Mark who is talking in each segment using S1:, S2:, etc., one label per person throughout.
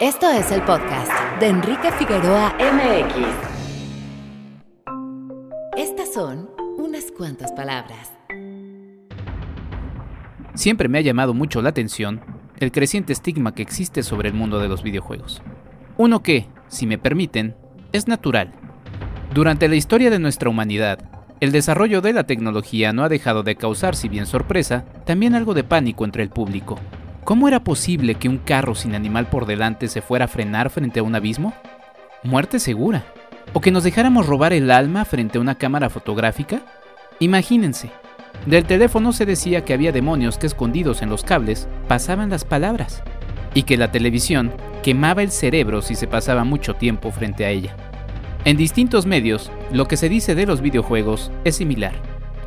S1: Esto es el podcast de Enrique Figueroa MX. Estas son unas cuantas palabras.
S2: Siempre me ha llamado mucho la atención el creciente estigma que existe sobre el mundo de los videojuegos. Uno que, si me permiten, es natural. Durante la historia de nuestra humanidad, el desarrollo de la tecnología no ha dejado de causar, si bien sorpresa, también algo de pánico entre el público. ¿Cómo era posible que un carro sin animal por delante se fuera a frenar frente a un abismo? ¿Muerte segura? ¿O que nos dejáramos robar el alma frente a una cámara fotográfica? Imagínense, del teléfono se decía que había demonios que escondidos en los cables pasaban las palabras, y que la televisión quemaba el cerebro si se pasaba mucho tiempo frente a ella. En distintos medios, lo que se dice de los videojuegos es similar,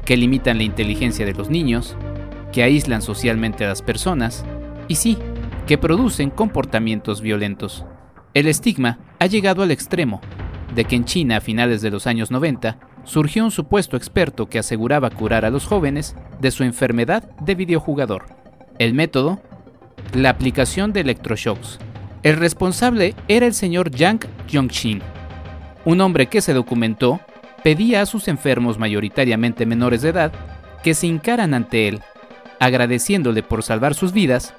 S2: que limitan la inteligencia de los niños, que aíslan socialmente a las personas, y sí, que producen comportamientos violentos. El estigma ha llegado al extremo de que en China a finales de los años 90 surgió un supuesto experto que aseguraba curar a los jóvenes de su enfermedad de videojugador. El método, la aplicación de electroshocks. El responsable era el señor Yang Yongxin, un hombre que se documentó pedía a sus enfermos mayoritariamente menores de edad que se hincaran ante él, agradeciéndole por salvar sus vidas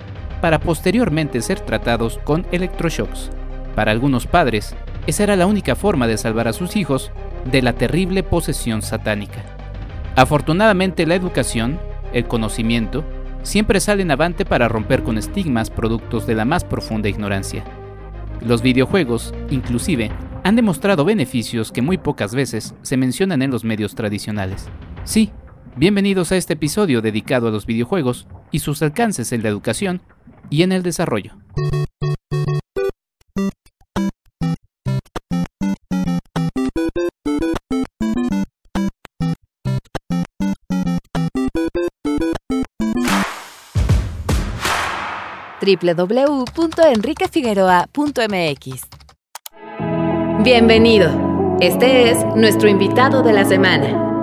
S2: para posteriormente ser tratados con electroshocks. Para algunos padres, esa era la única forma de salvar a sus hijos de la terrible posesión satánica. Afortunadamente la educación, el conocimiento, siempre salen avante para romper con estigmas productos de la más profunda ignorancia. Los videojuegos, inclusive, han demostrado beneficios que muy pocas veces se mencionan en los medios tradicionales. Sí, bienvenidos a este episodio dedicado a los videojuegos y sus alcances en la educación y en el desarrollo.
S1: www.enriquefigueroa.mx Bienvenido. Este es nuestro invitado de la semana.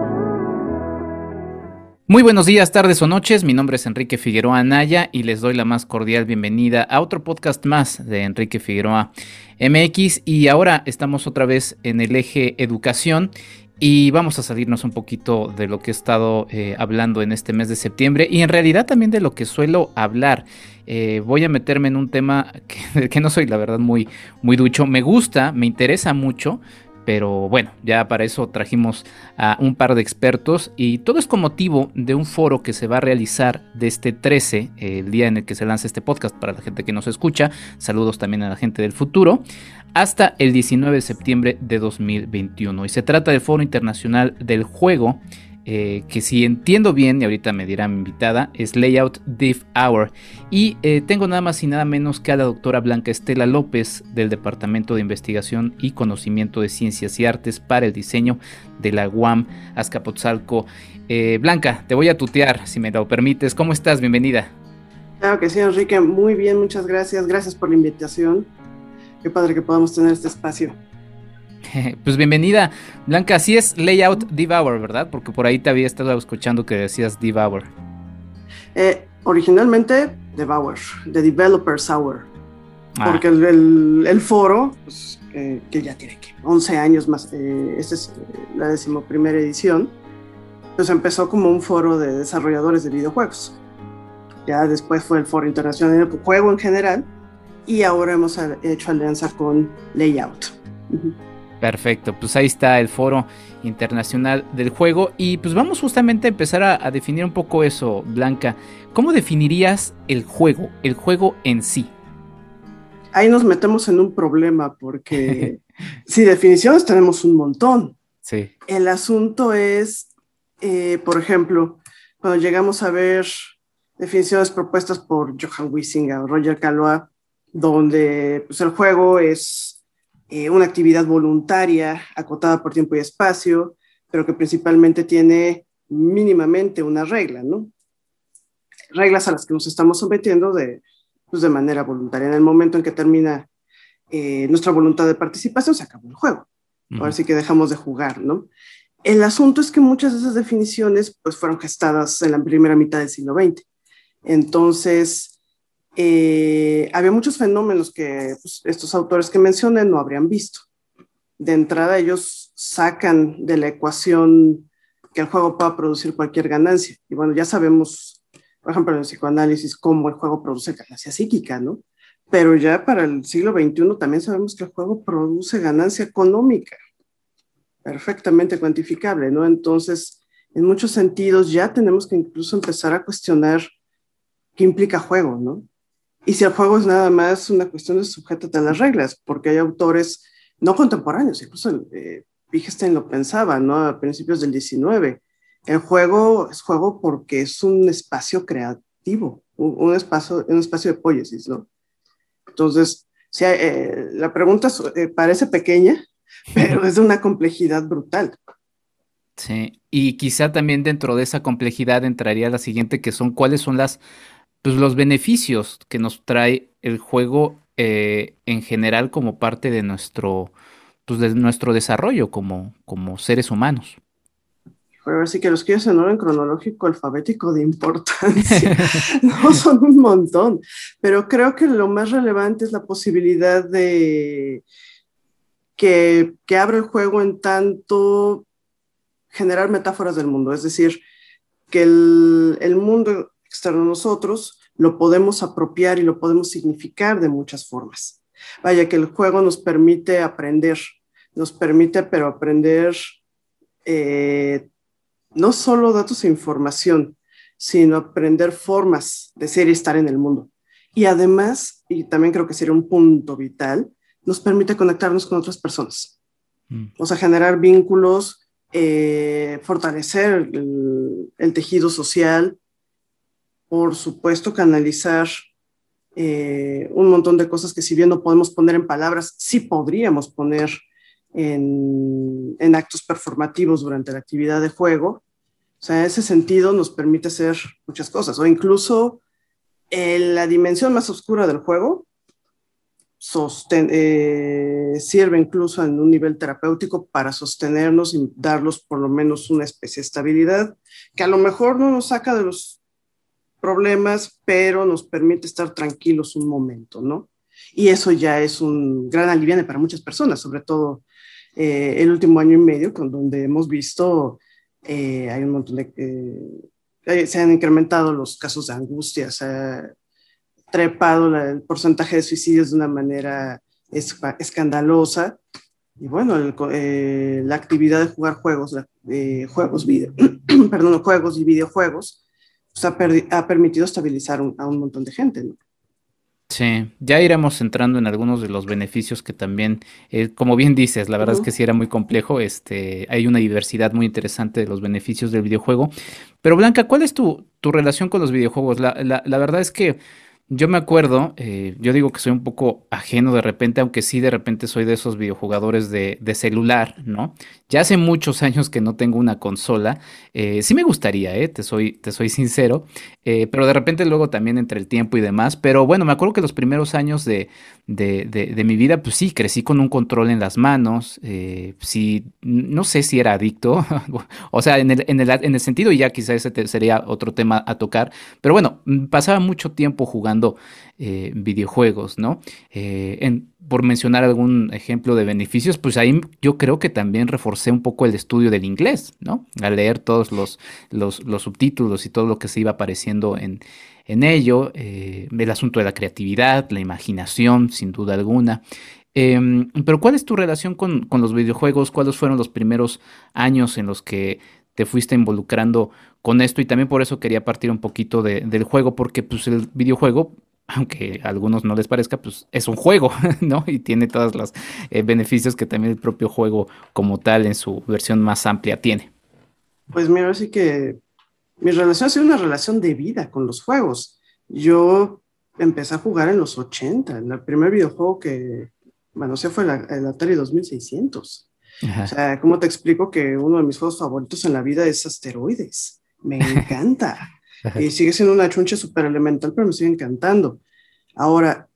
S2: Muy buenos días, tardes o noches. Mi nombre es Enrique Figueroa Anaya y les doy la más cordial bienvenida a otro podcast más de Enrique Figueroa MX. Y ahora estamos otra vez en el eje educación y vamos a salirnos un poquito de lo que he estado eh, hablando en este mes de septiembre y en realidad también de lo que suelo hablar. Eh, voy a meterme en un tema que, que, no soy la verdad muy, muy ducho. Me gusta, me interesa mucho, pero bueno, ya para eso trajimos a un par de expertos y todo es con motivo de un foro que se va a realizar de este 13, el día en el que se lanza este podcast para la gente que nos escucha. Saludos también a la gente del futuro hasta el 19 de septiembre de 2021. Y se trata del Foro Internacional del Juego, eh, que si entiendo bien, y ahorita me dirá mi invitada, es Layout Div Hour. Y eh, tengo nada más y nada menos que a la doctora Blanca Estela López del Departamento de Investigación y Conocimiento de Ciencias y Artes para el Diseño de la UAM Azcapotzalco. Eh, Blanca, te voy a tutear, si me lo permites. ¿Cómo estás? Bienvenida.
S3: Claro que sí, Enrique. Muy bien, muchas gracias. Gracias por la invitación. Qué padre que podamos tener este espacio.
S2: Pues bienvenida, Blanca. Así es Layout Devour, ¿verdad? Porque por ahí te había estado escuchando que decías Devour.
S3: Eh, originalmente Devour, The Developers Hour. Ah. Porque el, foro, pues, que ya tiene que 11 años más, eh, esta es eh, la decimoprimera edición, pues empezó como un foro de desarrolladores de videojuegos. Ya después fue el foro internacional de juego en general, y ahora hemos hecho alianza con Layout.
S2: Perfecto, pues ahí está el foro internacional del juego y pues vamos justamente a empezar a, definir un poco eso, Blanca. ¿Cómo definirías el juego, el juego en sí?
S3: Ahí nos metemos en un problema porque si definiciones tenemos un montón.
S2: Sí.
S3: El asunto es, eh, por ejemplo, cuando llegamos a ver definiciones propuestas por Johan Wisinga o Roger Calois, donde pues, el juego es eh, una actividad voluntaria acotada por tiempo y espacio, pero que principalmente tiene mínimamente una regla, ¿no? Reglas a las que nos estamos sometiendo de, pues, de manera voluntaria. En el momento en que termina eh, nuestra voluntad de participación, se acabó el juego. Ahora sí que dejamos de jugar, ¿no? El asunto es que muchas de esas definiciones pues, fueron gestadas en la primera mitad del siglo XX. Entonces, eh, había muchos fenómenos que pues, estos autores que mencioné no habrían visto. De entrada, ellos sacan de la ecuación que el juego pueda producir cualquier ganancia. Y bueno, ya sabemos, por ejemplo, en el psicoanálisis, cómo el juego produce ganancia psíquica, ¿no? Pero ya para el siglo XXI también sabemos que el juego produce ganancia económica, perfectamente cuantificable, ¿no? Entonces, en muchos sentidos ya tenemos que incluso empezar a cuestionar qué implica juego, ¿no? Y si el juego es nada más una cuestión de sujeto a las reglas, porque hay autores no contemporáneos, incluso eh, lo pensaba, ¿no? A principios del 19. El juego es juego porque es un espacio creativo, un, espacio, un espacio de poiesis, ¿no? Entonces, si eh, la pregunta eh, parece pequeña, pero es de una complejidad brutal.
S2: Sí, y quizá también dentro de esa complejidad entraría la siguiente, que son cuáles son las, pues, los beneficios que nos trae el juego eh, en general como parte de nuestro, pues, de nuestro desarrollo como, como seres humanos.
S3: Pero sí que los quiero en orden cronológico alfabético de importancia. no son un montón, pero creo que lo más relevante es la posibilidad de que, que abre el juego en tanto generar metáforas del mundo, es decir, que el, el mundo externo a nosotros lo podemos apropiar y lo podemos significar de muchas formas. Vaya, que el juego nos permite aprender, nos permite, pero aprender eh, no solo datos e información, sino aprender formas de ser y estar en el mundo. Y además, y también creo que sería un punto vital, nos permite conectarnos con otras personas. Mm. O sea, generar vínculos, eh, fortalecer el, tejido social, por supuesto, canalizar eh, un montón de cosas que si bien no podemos poner en palabras, sí podríamos poner en, en, actos performativos durante la actividad de juego. O sea, ese sentido nos permite hacer muchas cosas, o incluso en la dimensión más oscura del juego, eh, sirve incluso en un nivel terapéutico para sostenernos y darlos por lo menos una especie de estabilidad que a lo mejor no nos saca de los problemas, pero nos permite estar tranquilos un momento, ¿no? Y eso ya es un gran alivio para muchas personas, sobre todo eh, el último año y medio, con donde hemos visto, eh, hay un montón de, se han incrementado los casos de angustia, trepado el porcentaje de suicidios de una manera escandalosa. Y bueno, eh, la actividad de jugar juegos, juegos, video, perdón, juegos y videojuegos, pues ha, permitido estabilizar a un montón de gente.
S2: Sí, ya iremos entrando en algunos de los beneficios que también, eh, como bien dices, la verdad es que sí era muy complejo, este, hay una diversidad muy interesante de los beneficios del videojuego. Pero Blanca, ¿cuál es tu, tu relación con los videojuegos? La, la, la verdad es que yo me acuerdo, eh, yo digo que soy un poco ajeno de repente, aunque sí de repente soy de esos videojugadores de, celular, ¿no? Ya hace muchos años que no tengo una consola. Eh, sí me gustaría, ¿eh? Te soy, te soy sincero. Eh, pero de repente luego también entre el tiempo y demás. Pero bueno, me acuerdo que los primeros años de, de, mi vida, pues sí, crecí con un control en las manos. sí, no sé si era adicto. o sea, en el, en, el, en el sentido, ya quizás ese sería otro tema a tocar. Pero bueno, pasaba mucho tiempo jugando videojuegos, ¿no? Eh, por mencionar algún ejemplo de beneficios, pues ahí yo creo que también reforcé un poco el estudio del inglés, ¿no? Al leer todos los, los, subtítulos y todo lo que se iba apareciendo en, en ello, eh, el asunto de la creatividad, la imaginación, sin duda alguna. Em, pero ¿cuál es tu relación con, los videojuegos? ¿Cuáles fueron los primeros años en los que te fuiste involucrando con esto y también por eso quería partir un poquito del juego, porque pues el videojuego, aunque a algunos no les parezca, pues es un juego, ¿no? Y tiene todos los eh, beneficios que también el propio juego como tal en su versión más amplia tiene.
S3: Pues mira, así que mi relación ha sido una relación de vida con los juegos. Yo empecé a jugar en los 80, el primer videojuego que, bueno, se fue el, el Atari 2600. O sea, ¿cómo te explico que uno de mis juegos favoritos en la vida es Asteroides? Me encanta. Y sigue siendo una chuncha súper elemental, pero me sigue encantando. Ahora,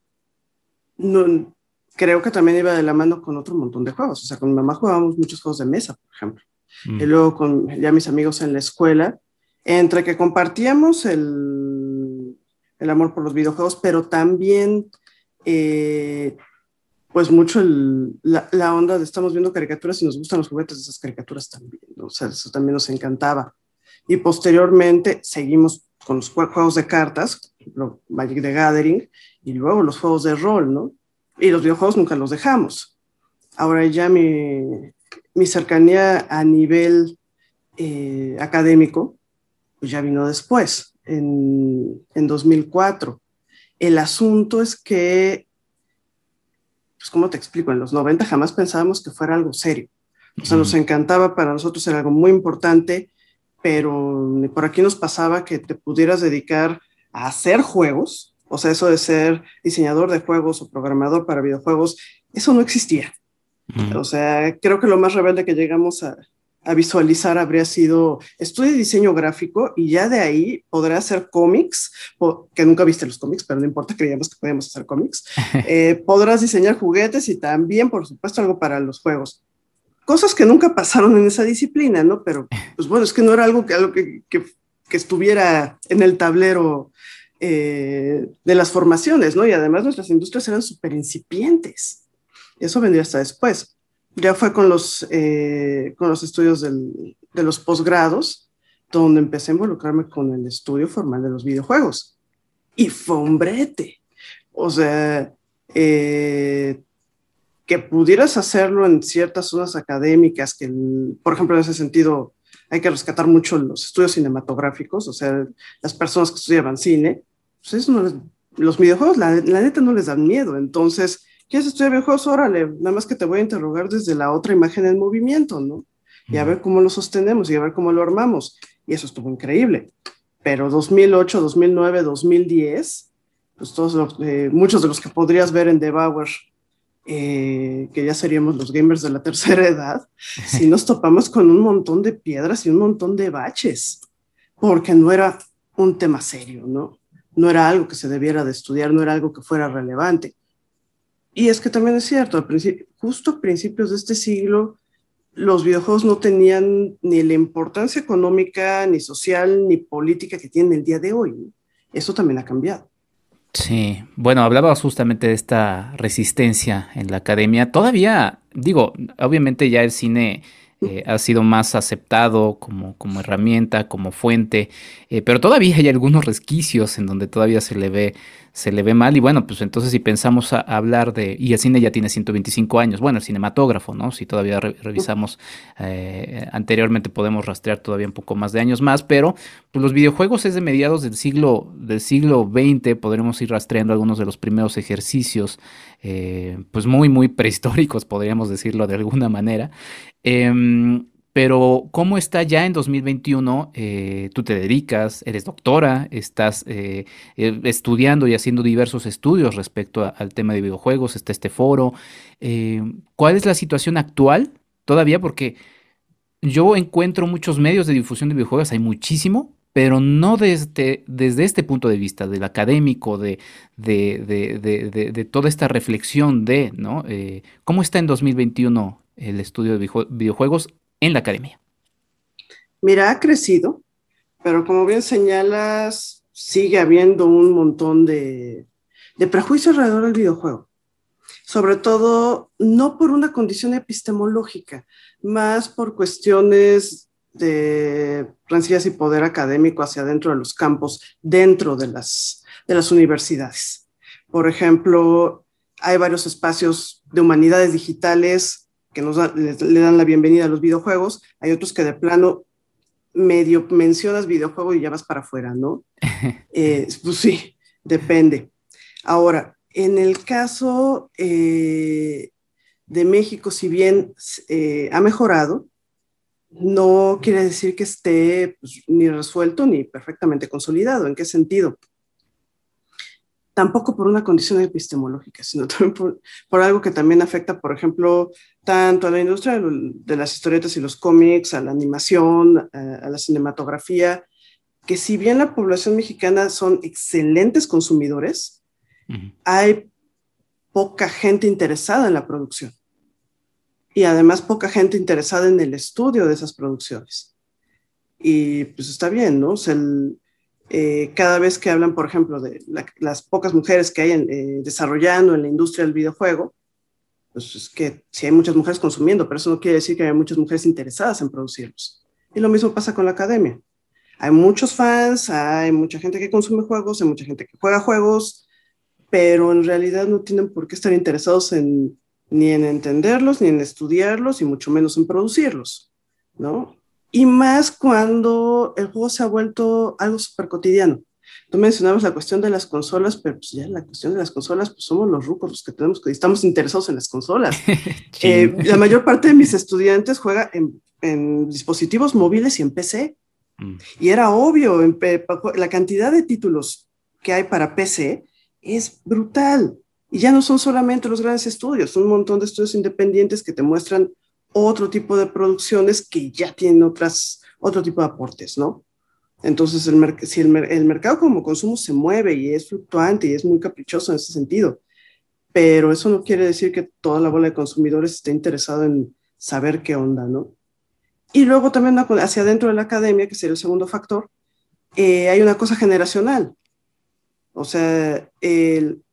S3: no, creo que también iba de la mano con otro montón de juegos. O sea, con mi mamá jugábamos muchos juegos de mesa, por ejemplo. Mm. Y luego con ya mis amigos en la escuela, entre que compartíamos el, el amor por los videojuegos, pero también, eh, pues mucho la, la, onda de estamos viendo caricaturas y nos gustan los juguetes de esas caricaturas también, ¿no? o sea, eso también nos encantaba. Y posteriormente seguimos con los juegos de cartas, Magic the Gathering, y luego los juegos de rol, ¿no? Y los videojuegos nunca los dejamos. Ahora ya mi, mi cercanía a nivel eh, académico, pues ya vino después, en, en 2004. El asunto es que, pues, ¿cómo te explico? En los 90 jamás pensábamos que fuera algo serio. O sea, nos encantaba, para nosotros era algo muy importante, pero por aquí nos pasaba que te pudieras dedicar a hacer juegos, o sea, eso de ser diseñador de juegos o programador para videojuegos, eso no existía. O sea, creo que lo más rebelde que llegamos a, a visualizar habría sido estudio de diseño gráfico y ya de ahí podrá hacer cómics, que nunca viste los cómics, pero no importa, creíamos que podíamos hacer cómics. Eh, podrás diseñar juguetes y también, por supuesto, algo para los juegos. Cosas que nunca pasaron en esa disciplina, ¿no? Pero, pues bueno, es que no era algo que, algo que, que, estuviera en el tablero eh, de las formaciones, ¿no? Y además nuestras industrias eran súper incipientes. Eso vendría hasta después ya fue con los, eh, con los estudios del, de los posgrados, donde empecé a involucrarme con el estudio formal de los videojuegos. Y fue un brete. O sea, eh, que pudieras hacerlo en ciertas zonas académicas, que, por ejemplo, en ese sentido, hay que rescatar mucho los estudios cinematográficos, o sea, las personas que estudiaban cine, pues eso no les, los videojuegos, la, la neta, no les dan miedo. Entonces, ¿Quieres estudiar videojuegos? Órale, nada más que te voy a interrogar desde la otra imagen en movimiento, ¿no? Y a ver cómo lo sostenemos y a ver cómo lo armamos. Y eso estuvo increíble. Pero 2008, 2009, 2010, pues todos eh, muchos de los que podrías ver en Devour, eh, que ya seríamos los gamers de la tercera edad, si nos topamos con un montón de piedras y un montón de baches, porque no era un tema serio, ¿no? No era algo que se debiera de estudiar, no era algo que fuera relevante. Y es que también es cierto, justo a principios de este siglo, los videojuegos no tenían ni la importancia económica, ni social, ni política que tienen el día de hoy. Eso también ha cambiado.
S2: Sí, bueno, hablabas justamente de esta resistencia en la academia. Todavía, digo, obviamente ya el cine eh, ha sido más aceptado como, como herramienta, como fuente, eh, pero todavía hay algunos resquicios en donde todavía se le ve se le ve mal. Y bueno, pues entonces si pensamos a, hablar de, y el cine ya tiene 125 años, bueno, el cinematógrafo, ¿no? Si todavía revisamos eh, anteriormente podemos rastrear todavía un poco más de años más, pero pues los videojuegos es de mediados del siglo, del siglo XX, podremos ir rastreando algunos de los primeros ejercicios, pues muy, muy prehistóricos, podríamos decirlo de alguna manera. Em, pero ¿cómo está ya en 2021? Eh, tú te dedicas, eres doctora, estás eh, eh, estudiando y haciendo diversos estudios respecto al tema de videojuegos, está este foro. ¿Cuál es la situación actual todavía? Porque yo encuentro muchos medios de difusión de videojuegos, hay muchísimo, pero no desde, desde este punto de vista, del académico, de, de, de toda esta reflexión de, ¿no? ¿Cómo está en 2021 el estudio de videojuegos en la academia?
S3: Mira, ha crecido, pero como bien señalas, sigue habiendo un montón de, de prejuicios alrededor del videojuego. Sobre todo, no por una condición epistemológica, más por cuestiones de rencillas y poder académico hacia dentro de los campos, dentro de las, de las universidades. Por ejemplo, hay varios espacios de humanidades digitales que nos le, dan la bienvenida a los videojuegos, hay otros que de plano medio mencionas videojuego y ya vas para afuera, ¿no? Eh, pues sí, depende. Ahora, en el caso eh, de México, si bien eh, ha mejorado, no quiere decir que esté pues, ni resuelto ni perfectamente consolidado. ¿En qué sentido? Tampoco por una condición epistemológica, sino también por, algo que también afecta, por ejemplo, tanto a la industria de, las historietas y los cómics, a la animación, a, la cinematografía, que si bien la población mexicana son excelentes consumidores, hay poca gente interesada en la producción. Y además poca gente interesada en el estudio de esas producciones. Y pues está bien, ¿no? O sea, el, eh, cada vez que hablan, por ejemplo, de las pocas mujeres que hay eh, desarrollando en la industria del videojuego, pues es que sí hay muchas mujeres consumiendo, pero eso no quiere decir que haya muchas mujeres interesadas en producirlos. Y lo mismo pasa con la academia. Hay muchos fans, hay mucha gente que consume juegos, hay mucha gente que juega juegos, pero en realidad no tienen por qué estar interesados en, ni en entenderlos, ni en estudiarlos, y mucho menos en producirlos, ¿no? Y más cuando el juego se ha vuelto algo súper cotidiano. Tú mencionabas la cuestión de las consolas, pero pues ya la cuestión de las consolas, pues somos los rucos los que tenemos que estamos interesados en las consolas. eh, la mayor parte de mis estudiantes juega en, en dispositivos móviles y en PC. Mm. Y era obvio, en, la cantidad de títulos que hay para PC es brutal. Y ya no son solamente los grandes estudios, son un montón de estudios independientes que te muestran otro tipo de producciones que ya tienen otras, otro tipo de aportes, ¿no? Entonces, el si el, el, mercado como consumo se mueve y es fluctuante y es muy caprichoso en ese sentido, pero eso no quiere decir que toda la bola de consumidores esté interesado en saber qué onda, ¿no? Y luego también hacia adentro de la academia, que sería el segundo factor, eh, hay una cosa generacional. O sea, el,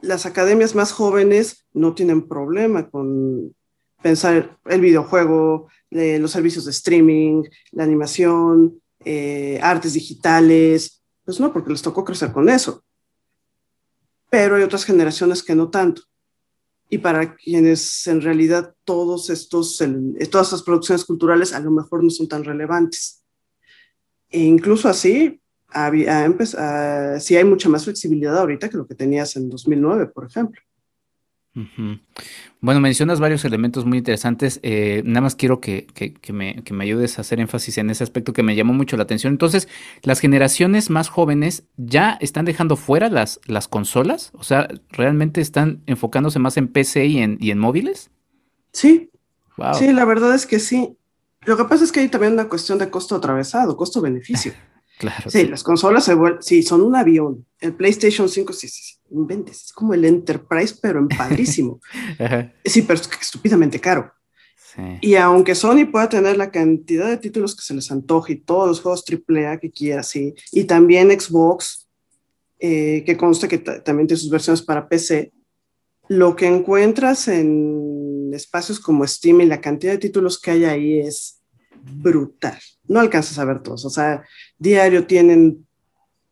S3: las academias más jóvenes no tienen problema con pensar el videojuego, los servicios de streaming, la animación, eh, artes digitales, pues no, porque les tocó crecer con eso. Pero hay otras generaciones que no tanto. Y para quienes en realidad todos estos, todas estas producciones culturales a lo mejor no son tan relevantes. E incluso así, había, sí hay mucha más flexibilidad ahorita que lo que tenías en 2009, por ejemplo.
S2: Bueno, mencionas varios elementos muy interesantes. Eh, nada más quiero que, me, ayudes a hacer énfasis en ese aspecto que me llamó mucho la atención. Entonces, ¿las generaciones más jóvenes ya están dejando fuera las, las consolas? O sea, ¿realmente están enfocándose más en PC y en, y en móviles?
S3: Sí. Sí, la verdad es que sí. Lo que pasa es que hay también una cuestión de costo atravesado, costo-beneficio.
S2: Claro.
S3: Sí, las consolas se vuelven, sí, son un avión. El PlayStation 5, sí, sí, sí, inventes, es como el Enterprise, pero en padrísimo. sí, pero es estúpidamente caro. Sí. Y aunque Sony pueda tener la cantidad de títulos que se les antoje y todos los juegos AAA que quiera, sí, y también Xbox, eh, que consta que también tiene sus versiones para PC, lo que encuentras en espacios como Steam y la cantidad de títulos que hay ahí es brutal. No alcanzas a ver todos, o sea, diario tienen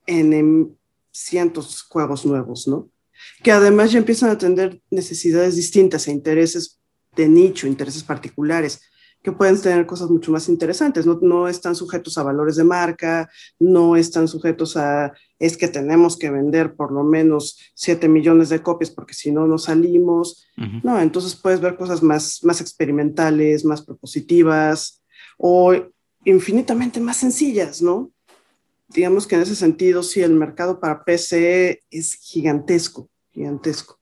S3: en, cientos juegos nuevos, ¿no? Que además ya empiezan a atender necesidades distintas e intereses de nicho, intereses particulares, que pueden tener cosas mucho más interesantes. No, no están sujetos a valores de marca, no están sujetos a es que tenemos que vender por lo menos 7 millones de copias porque si no, no salimos. No, entonces puedes ver cosas más, más experimentales, más propositivas o infinitamente más sencillas, ¿no? digamos que en ese sentido, sí, el mercado para PC es gigantesco, gigantesco.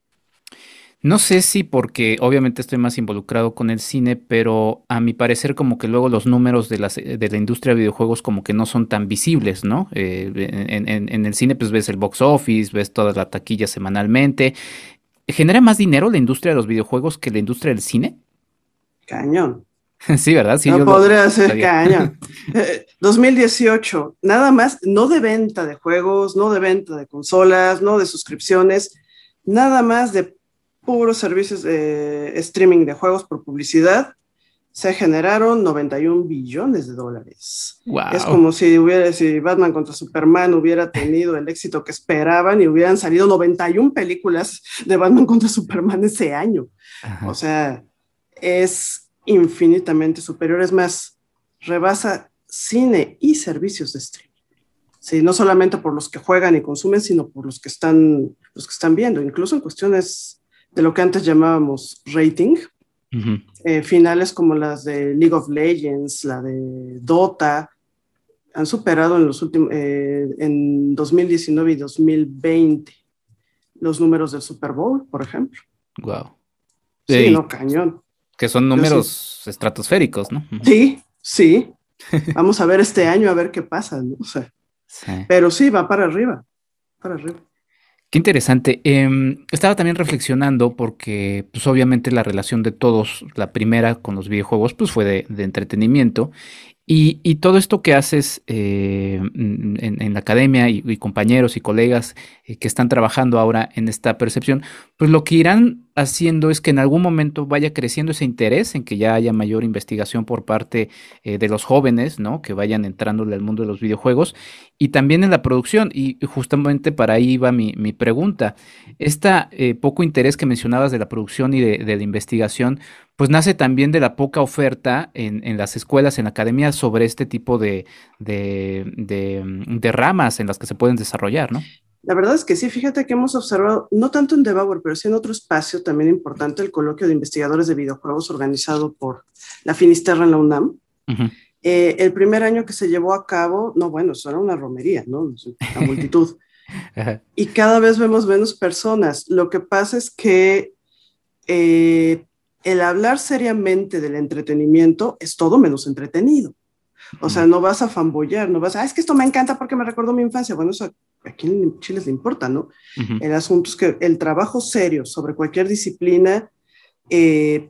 S2: No sé si porque obviamente estoy más involucrado con el cine, pero a mi parecer como que luego los números de, de la industria de videojuegos como que no son tan visibles, ¿no? Eh, en, el cine pues ves el box office, ves toda la taquilla semanalmente. ¿Genera más dinero la industria de los videojuegos que la industria del cine?
S3: Cañón.
S2: Sí, ¿verdad? Sí,
S3: no podría ser caña. 2018, nada más, no de venta de juegos, no de venta de consolas, no de suscripciones, nada más de puros servicios de streaming de juegos por publicidad, se generaron 91 billones de dólares. Es como si, hubiera, si Batman contra Superman hubiera tenido el éxito que esperaban y hubieran salido 91 películas de Batman contra Superman ese año. O sea, es infinitamente superior. Es más, rebasa cine y servicios de streaming. Sí, no solamente por los que juegan y consumen, sino por los que están, los que están viendo, incluso en cuestiones de lo que antes llamábamos rating, eh, finales como las de League of Legends, la de Dota, han superado en los últimos, eh, en 2019 y 2020 los números del Super Bowl, por ejemplo.
S2: Wow.
S3: Sí, no, cañón.
S2: Que son números estratosféricos, ¿no?
S3: Sí, sí. Vamos a ver este año a ver qué pasa, ¿no? O sea, Pero sí, va para arriba, para arriba.
S2: Qué interesante. Em, estaba también reflexionando porque, pues obviamente la relación de todos, la primera con los videojuegos, pues fue de, entretenimiento. Y, todo esto que haces eh, en, la academia y, compañeros y colegas eh, que están trabajando ahora en esta percepción, pues lo que irán haciendo es que en algún momento vaya creciendo ese interés en que ya haya mayor investigación por parte eh, de los jóvenes, ¿no? Que vayan entrándole al mundo de los videojuegos y también en la producción. Y justamente para ahí va mi, pregunta. Este poco interés que mencionabas de la producción y de la investigación, pues nace también de la poca oferta en, las escuelas, en la academia, sobre este tipo de, de, ramas en las que se pueden desarrollar, ¿no?
S3: La verdad es que sí, fíjate que hemos observado, no tanto en Debauer, pero sí en otro espacio también importante, el coloquio de investigadores de videojuegos organizado por la Finisterra en la UNAM. Eh, el primer año que se llevó a cabo, no, bueno, eso era una romería, ¿no? La multitud. y cada vez vemos menos personas. Lo que pasa es que eh, el hablar seriamente del entretenimiento es todo menos entretenido. O sea, no vas a fanboyar, no vas a, ah, es que esto me encanta porque me recordó mi infancia. Bueno, eso a quién en Chile le importa, ¿no? El asunto es que el trabajo serio sobre cualquier disciplina, eh,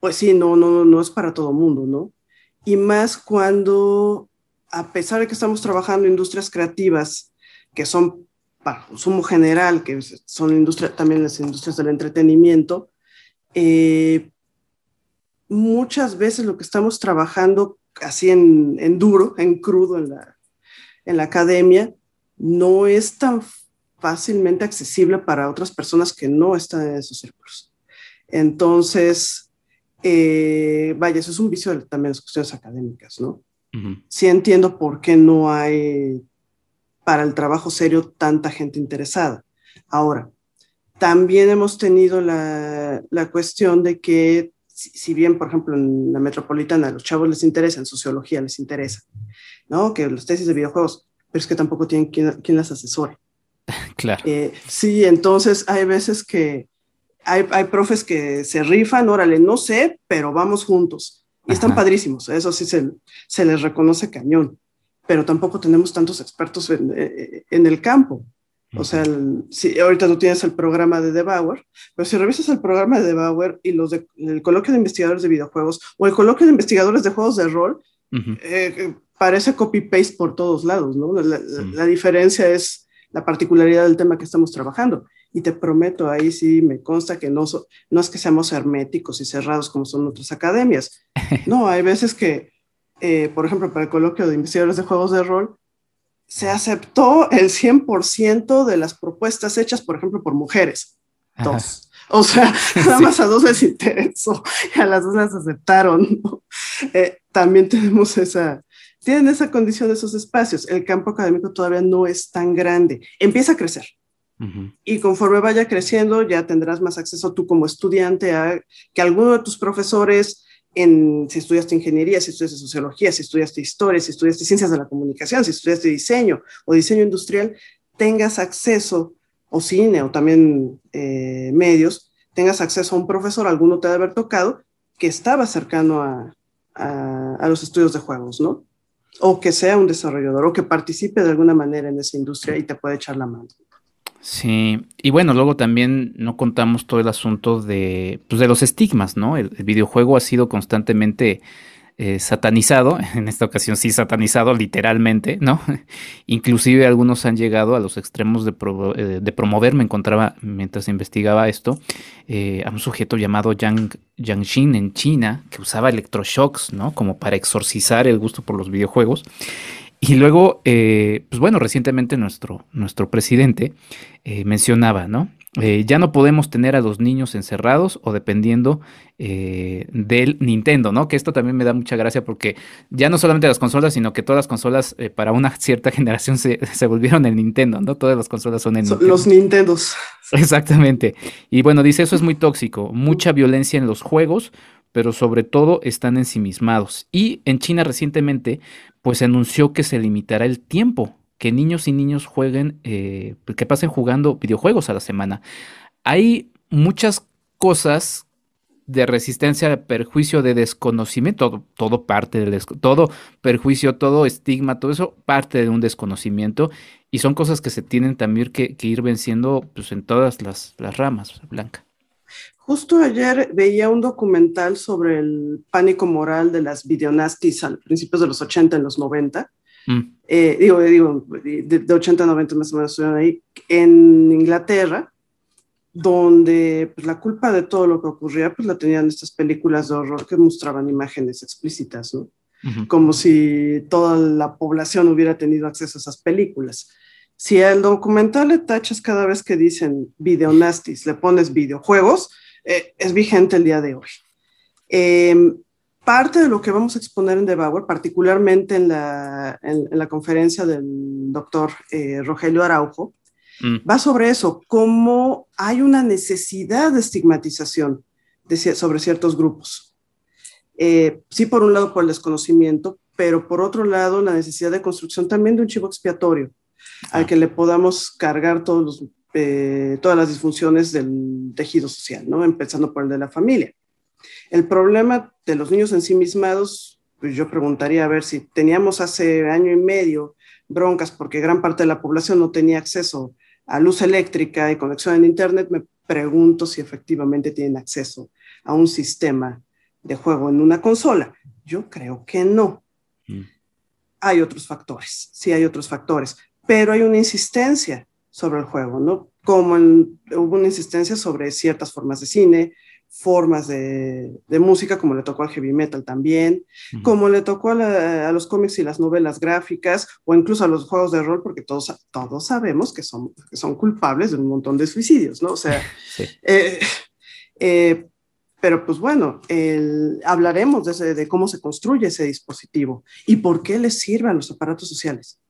S3: pues sí, no, no, no es para todo mundo, ¿no? Y más cuando, a pesar de que estamos trabajando en industrias creativas, que son para consumo general, que son industria, también las industrias del entretenimiento, eh, muchas veces lo que estamos trabajando así en, duro, en crudo en la, en la academia, no es tan fácilmente accesible para otras personas que no están en esos círculos. Entonces, eh, vaya, eso es un vicio de, también las cuestiones académicas, ¿no? Sí entiendo por qué no hay para el trabajo serio tanta gente interesada. Ahora, también hemos tenido la, la cuestión de que, si, bien, por ejemplo, en la metropolitana a los chavos les interesa, en sociología les interesa, ¿no? Que los tesis de videojuegos, pero es que tampoco tienen quien, quien las asesore.
S2: Claro.
S3: Eh, sí, entonces hay veces que hay, hay, profes que se rifan, órale, no sé, pero vamos juntos. Y están padrísimos, eso sí se, se, les reconoce cañón, pero tampoco tenemos tantos expertos en, eh, en el campo. O sea, si ahorita tú tienes el programa de Debauer, pero si revisas el programa de Debauer y los de, el coloquio de investigadores de videojuegos o el coloquio de investigadores de juegos de rol, eh, parece copy-paste por todos lados, ¿no? La, diferencia es la particularidad del tema que estamos trabajando. Y te prometo, ahí sí me consta que no, no es que seamos herméticos y cerrados como son otras academias. No, hay veces que, eh, por ejemplo, para el coloquio de investigadores de juegos de rol, se aceptó el 100% de las propuestas hechas, por ejemplo, por mujeres. Dos. O sea, nada más a dos les interesó y a las dos las aceptaron. Eh, también tenemos esa, tienen esa condición de esos espacios. El campo académico todavía no es tan grande. Empieza a crecer. Y conforme vaya creciendo, ya tendrás más acceso tú como estudiante a que alguno de tus profesores si estudiaste ingeniería, si estudiaste sociología, si estudiaste historia, si estudiaste ciencias de la comunicación, si estudiaste diseño o diseño industrial, tengas acceso, o cine, o también eh, medios, tengas acceso a un profesor, alguno te debe haber tocado, que estaba cercano a, a los estudios de juegos, ¿no? O que sea un desarrollador, o que participe de alguna manera en esa industria y te puede echar la mano.
S2: Sí, y bueno, luego también no contamos todo el asunto de, pues de los estigmas, ¿no? El, videojuego ha sido constantemente eh, satanizado, en esta ocasión sí satanizado literalmente, ¿no? Inclusive algunos han llegado a los extremos de, eh, de promover, me encontraba mientras investigaba esto, eh, a un sujeto llamado Yang, Yang Xin en China, que usaba electroshocks, ¿no? Como para exorcizar el gusto por los videojuegos. Y luego, eh, pues bueno, recientemente nuestro, nuestro presidente eh, mencionaba, ¿no? Eh, ya no podemos tener a los niños encerrados o dependiendo del Nintendo, ¿no? Que esto también me da mucha gracia porque ya no solamente las consolas, sino que todas las consolas para una cierta generación se, se, volvieron el Nintendo, ¿no? Todas las consolas son el
S3: Nintendo. Los Nintendos.
S2: Exactamente. Y bueno, dice, eso es muy tóxico, mucha violencia en los juegos, pero sobre todo están ensimismados. Y en China recientemente pues anunció que se limitará el tiempo que niños y niños jueguen, eh, que pasen jugando videojuegos a la semana. Hay muchas cosas de resistencia, perjuicio, de desconocimiento, todo, parte del todo perjuicio, todo estigma, todo eso parte de un desconocimiento y son cosas que se tienen también que, ir venciendo pues, en todas las, las ramas, Blanca.
S3: Justo ayer veía un documental sobre el pánico moral de las videonastis a principios de los 80, en los 90. Mm. Eh, digo, digo de, 80 a 90 más o menos estuvieron ahí, en Inglaterra, donde pues, la culpa de todo lo que ocurría pues la tenían estas películas de horror que mostraban imágenes explícitas, ¿no? Como si toda la población hubiera tenido acceso a esas películas. Si al documental le tachas cada vez que dicen videonastis, le pones videojuegos, eh, es vigente el día de hoy. Em, parte de lo que vamos a exponer en Devour, particularmente en la, en, la conferencia del doctor eh, Rogelio Araujo, mm. va sobre eso, cómo hay una necesidad de estigmatización de, sobre ciertos grupos. Eh, sí, por un lado por el desconocimiento, pero por otro lado la necesidad de construcción también de un chivo expiatorio al que le podamos cargar todos eh, todas las disfunciones del tejido social, ¿no? empezando por el de la familia. El problema de los niños ensimismados, pues yo preguntaría a ver si teníamos hace año y medio broncas porque gran parte de la población no tenía acceso a luz eléctrica y conexión en Internet, me pregunto si efectivamente tienen acceso a un sistema de juego en una consola. Yo creo que no. Mm. Hay otros factores, sí hay otros factores pero hay una insistencia sobre el juego, ¿no? Como hubo una insistencia sobre ciertas formas de cine, formas de, música, como le tocó al heavy metal también, como le tocó a, los cómics y las novelas gráficas, o incluso a los juegos de rol, porque todos, todos sabemos que son, que son culpables de un montón de suicidios, ¿no? O sea, eh, eh, pero pues bueno, hablaremos de, de, cómo se construye ese dispositivo y por qué les sirven los aparatos sociales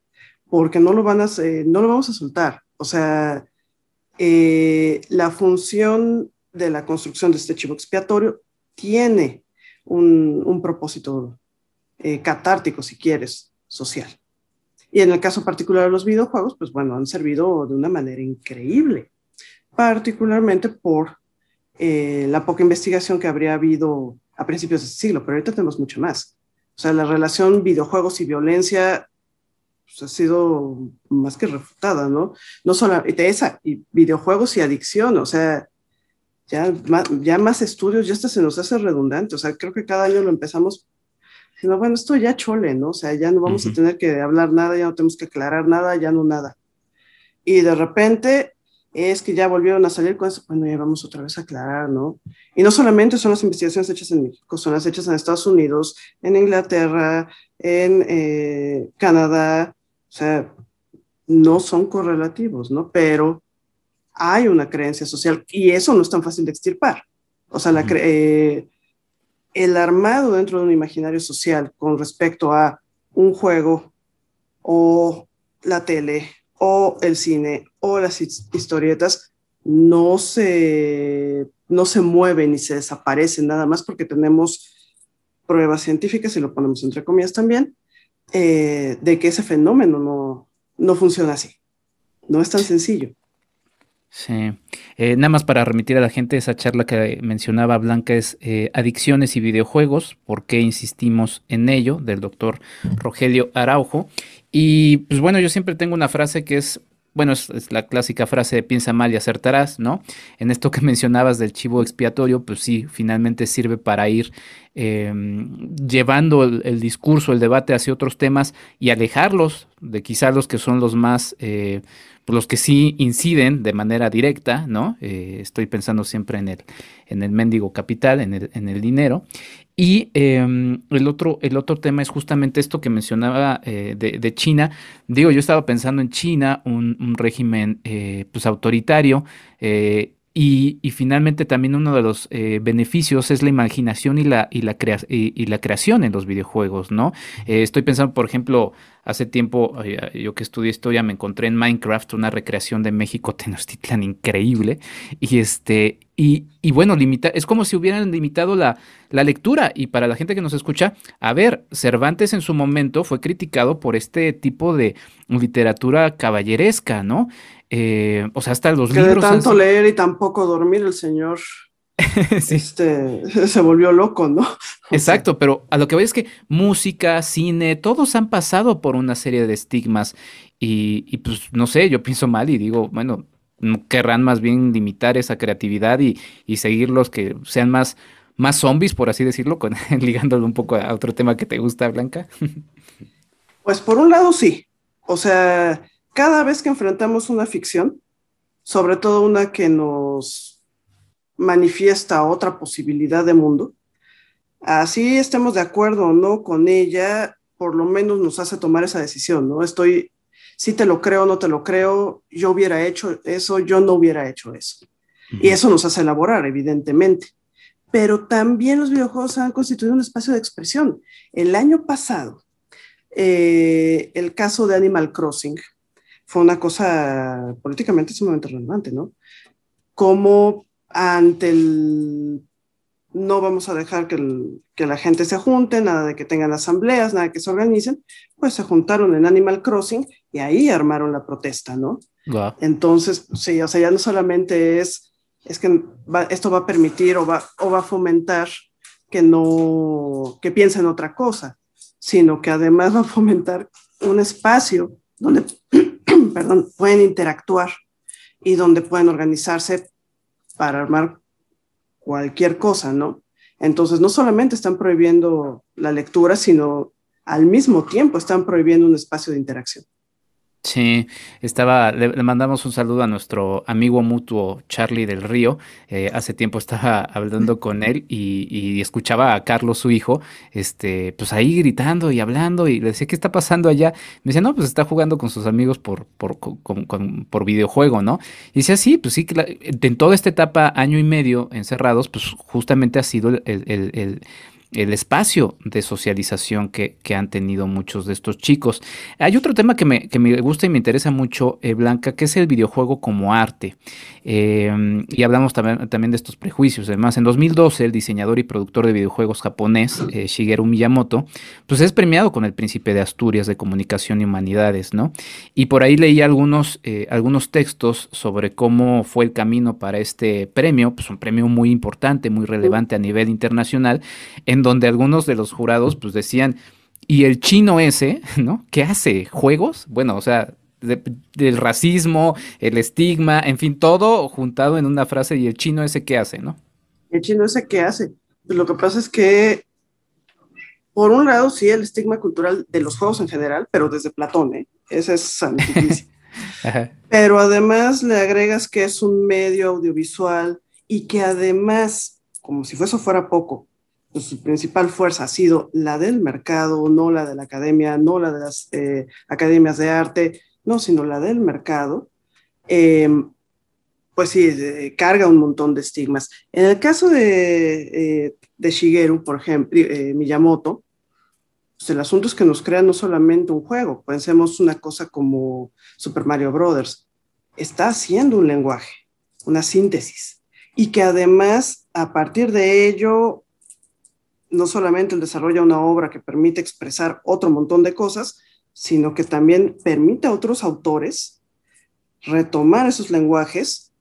S3: porque no lo, van a, no lo vamos a soltar. O sea, eh, la función de la construcción de este chivo expiatorio tiene un, propósito eh, catártico, si quieres, social. Y en el caso particular de los videojuegos, pues bueno, han servido de una manera increíble, particularmente por eh, la poca investigación que habría habido a principios de este siglo, pero ahorita tenemos mucho más. O sea, la relación videojuegos y violencia pues, ha sido más que refutada, ¿no? No solamente esa, y videojuegos y adicción, o sea, ya más, ya más estudios, ya hasta se nos hace redundante, o sea, creo que cada año lo empezamos diciendo, bueno, esto ya chole, ¿no? O sea, ya no vamos a tener que hablar nada, ya no tenemos que aclarar nada, ya no nada. Y de repente es que ya volvieron a salir con eso, bueno, ya vamos otra vez a aclarar, ¿no? Y no solamente son las investigaciones hechas en México, son las hechas en Estados Unidos, en Inglaterra, en eh, Canadá, sea, no son correlativos, ¿no? Pero hay una creencia social y eso no es tan fácil de extirpar. O sea, la eh, el armado dentro de un imaginario social con respecto a un juego o la tele o el cine o las historietas no se, no se mueven ni se desaparecen nada más porque tenemos pruebas científicas, y lo ponemos entre comillas también, eh, de que ese fenómeno no, no funciona así. No es tan sencillo.
S2: Sí. Eh, nada más para remitir a la gente, esa charla que mencionaba Blanca es eh, Adicciones y videojuegos, ¿por qué insistimos en ello? del doctor Rogelio Araujo. Y pues bueno, yo siempre tengo una frase que es bueno, es, la clásica frase de piensa mal y acertarás, ¿no? En esto que mencionabas del chivo expiatorio, pues sí, finalmente sirve para ir em, llevando el, discurso, el debate hacia otros temas y alejarlos de quizá los que son los más, eh, pues los que sí inciden de manera directa, ¿no? Eh, estoy pensando siempre en el, en el mendigo capital, en el, en el dinero. Y em, el, otro, el otro tema es justamente esto que mencionaba eh, de, China. Digo, yo estaba pensando en China, un, régimen eh, pues autoritario, eh, y, finalmente también uno de los eh, beneficios es la imaginación y la, y la, y, la creación en los videojuegos, ¿no? Eh, estoy pensando, por ejemplo, hace tiempo, yo que estudié historia, me encontré en Minecraft una recreación de México Tenochtitlan increíble. Y este, y, y bueno, limita, es como si hubieran limitado la, la lectura. Y para la gente que nos escucha, a ver, Cervantes en su momento fue criticado por este tipo de literatura caballeresca, ¿no? Eh, o sea, hasta los
S3: que libros. De tanto leer y tampoco dormir, el señor este, se volvió loco, ¿no?
S2: Exacto, pero a lo que voy es que música, cine, todos han pasado por una serie de estigmas y, y, pues no sé, yo pienso mal y digo, bueno, querrán más bien limitar esa creatividad y, y seguir los que sean más, más zombies, por así decirlo, con, ligándolo un poco a otro tema que te gusta, Blanca.
S3: Pues por un lado sí. O sea, cada vez que enfrentamos una ficción, sobre todo una que nos manifiesta otra posibilidad de mundo, así estemos de acuerdo o no con ella, por lo menos nos hace tomar esa decisión, ¿no? Estoy, si te lo creo o no te lo creo, yo hubiera hecho eso, yo no hubiera hecho eso. Y eso nos hace elaborar, evidentemente. Pero también los videojuegos han constituido un espacio de expresión. El año pasado, eh, el caso de Animal Crossing fue una cosa políticamente sumamente relevante, ¿no? Como ante el no vamos a dejar que, que, la gente se junte, nada de que tengan asambleas, nada de que se organicen, pues se juntaron en Animal Crossing y ahí armaron la protesta, ¿no? Entonces, sí, o sea, ya no solamente es, es que esto va a permitir o va, o va a fomentar que no, que piensen otra cosa, sino que además va a fomentar un espacio donde, perdón, pueden interactuar y donde pueden organizarse para armar cualquier cosa, ¿no? Entonces, no solamente están prohibiendo la lectura, sino al mismo tiempo están prohibiendo un espacio de interacción.
S2: Sí, estaba, le, mandamos un saludo a nuestro amigo mutuo Charlie del Río. Eh, hace tiempo estaba hablando con él y, escuchaba a Carlos, su hijo, este, pues ahí gritando y hablando y le decía, ¿qué está pasando allá? Me decía, no, pues está jugando con sus amigos por, por, por videojuego, ¿no? Y decía, sí, pues sí, en toda esta etapa, año y medio encerrados, pues justamente ha sido el el espacio de socialización que, han tenido muchos de estos chicos. Hay otro tema que me, gusta y me interesa mucho, eh, Blanca, que es el videojuego como arte. Em, y hablamos también, también de estos prejuicios. Además, en 2012, el diseñador y productor de videojuegos japonés, eh, Shigeru Miyamoto, pues es premiado con el Príncipe de Asturias de Comunicación y Humanidades, ¿no? Y por ahí leí algunos, eh, algunos textos sobre cómo fue el camino para este premio, pues un premio muy importante, muy relevante a nivel internacional, donde algunos de los jurados pues decían, y el chino ese, ¿no? ¿Qué hace? ¿Juegos? Bueno, o sea, del racismo, el estigma, en fin, todo juntado en una frase, y el chino ese qué hace, ¿no?
S3: El chino ese qué hace. Pues lo que pasa es que, por un lado, sí, el estigma cultural de los juegos en general, pero desde Platón, ¿eh? Ese es Pero además le agregas que es un medio audiovisual y que además, como si eso fuera poco, su principal fuerza ha sido la del mercado, no la de la academia, no la de las eh, academias de arte, no, sino la del mercado, em, pues sí, carga un montón de estigmas. En el caso de, eh, de Shigeru, por ejemplo, eh, Miyamoto, pues el asunto es que nos crea no solamente un juego, pensemos una cosa como Super Mario Brothers, está haciendo un lenguaje, una síntesis, y que además a partir de ello no solamente el desarrolla una obra que permite expresar otro montón de cosas, sino que también permite a otros autores retomar esos lenguajes,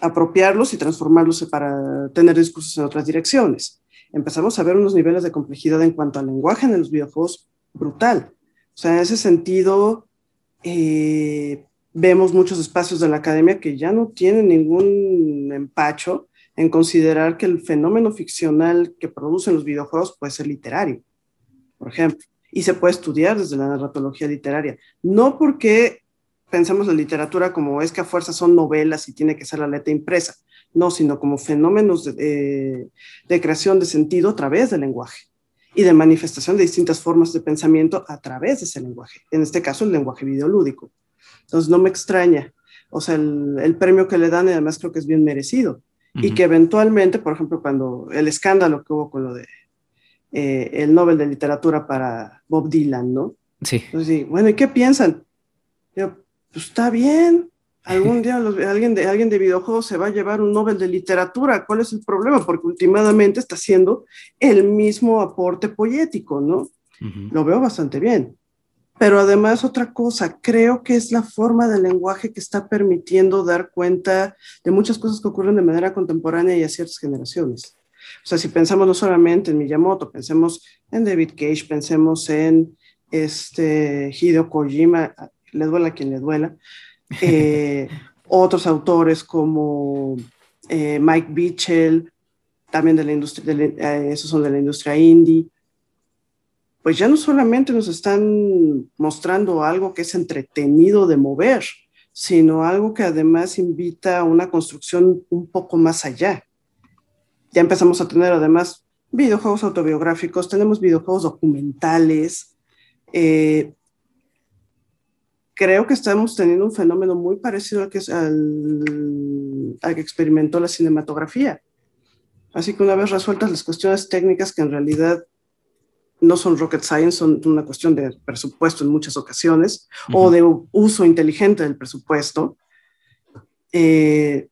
S3: apropiarlos y transformarlos para tener discursos en otras direcciones. Empezamos a ver unos niveles de complejidad en cuanto al lenguaje en los videojuegos brutal. O sea, en ese sentido, eh, vemos muchos espacios de la academia que ya no tienen ningún empacho en considerar que el fenómeno ficcional que producen los videojuegos puede ser literario, por ejemplo, y se puede estudiar desde la narratología literaria. No porque pensemos la literatura como es que a fuerza son novelas y tiene que ser la letra impresa, no, sino como fenómenos de, de creación de sentido a través del lenguaje y de manifestación de distintas formas de pensamiento a través de ese lenguaje, en este caso el lenguaje videolúdico. Entonces no me extraña, o sea, el, el premio que le dan además creo que es bien merecido, y que eventualmente, por ejemplo, cuando el escándalo que hubo con lo de eh, el Nobel de Literatura para Bob Dylan, ¿no?
S2: Sí.
S3: Entonces, bueno, ¿y qué piensan? Yo, pues está bien, algún día alguien, de, alguien de videojuegos se va a llevar un Nobel de Literatura, ¿cuál es el problema? Porque últimamente está haciendo el mismo aporte poético, ¿no? Lo veo bastante bien. Pero además otra cosa, creo que es la forma del lenguaje que está permitiendo dar cuenta de muchas cosas que ocurren de manera contemporánea y a ciertas generaciones. O sea, si pensamos no solamente en Miyamoto, pensemos en David Cage, pensemos en este Hideo Kojima, le duela a quien le duela, eh, otros autores como eh, Mike Beechel, también de la industria, eh, esos son de la industria indie, pues ya no solamente nos están mostrando algo que es entretenido de mover, sino algo que además invita a una construcción un poco más allá. Ya empezamos a tener además videojuegos autobiográficos, tenemos videojuegos documentales. Eh, creo que estamos teniendo un fenómeno muy parecido al que, al, al que experimentó la cinematografía. Así que una vez resueltas las cuestiones técnicas que en realidad no son rocket science, son una cuestión de presupuesto en muchas ocasiones o de uso inteligente del presupuesto. Eh,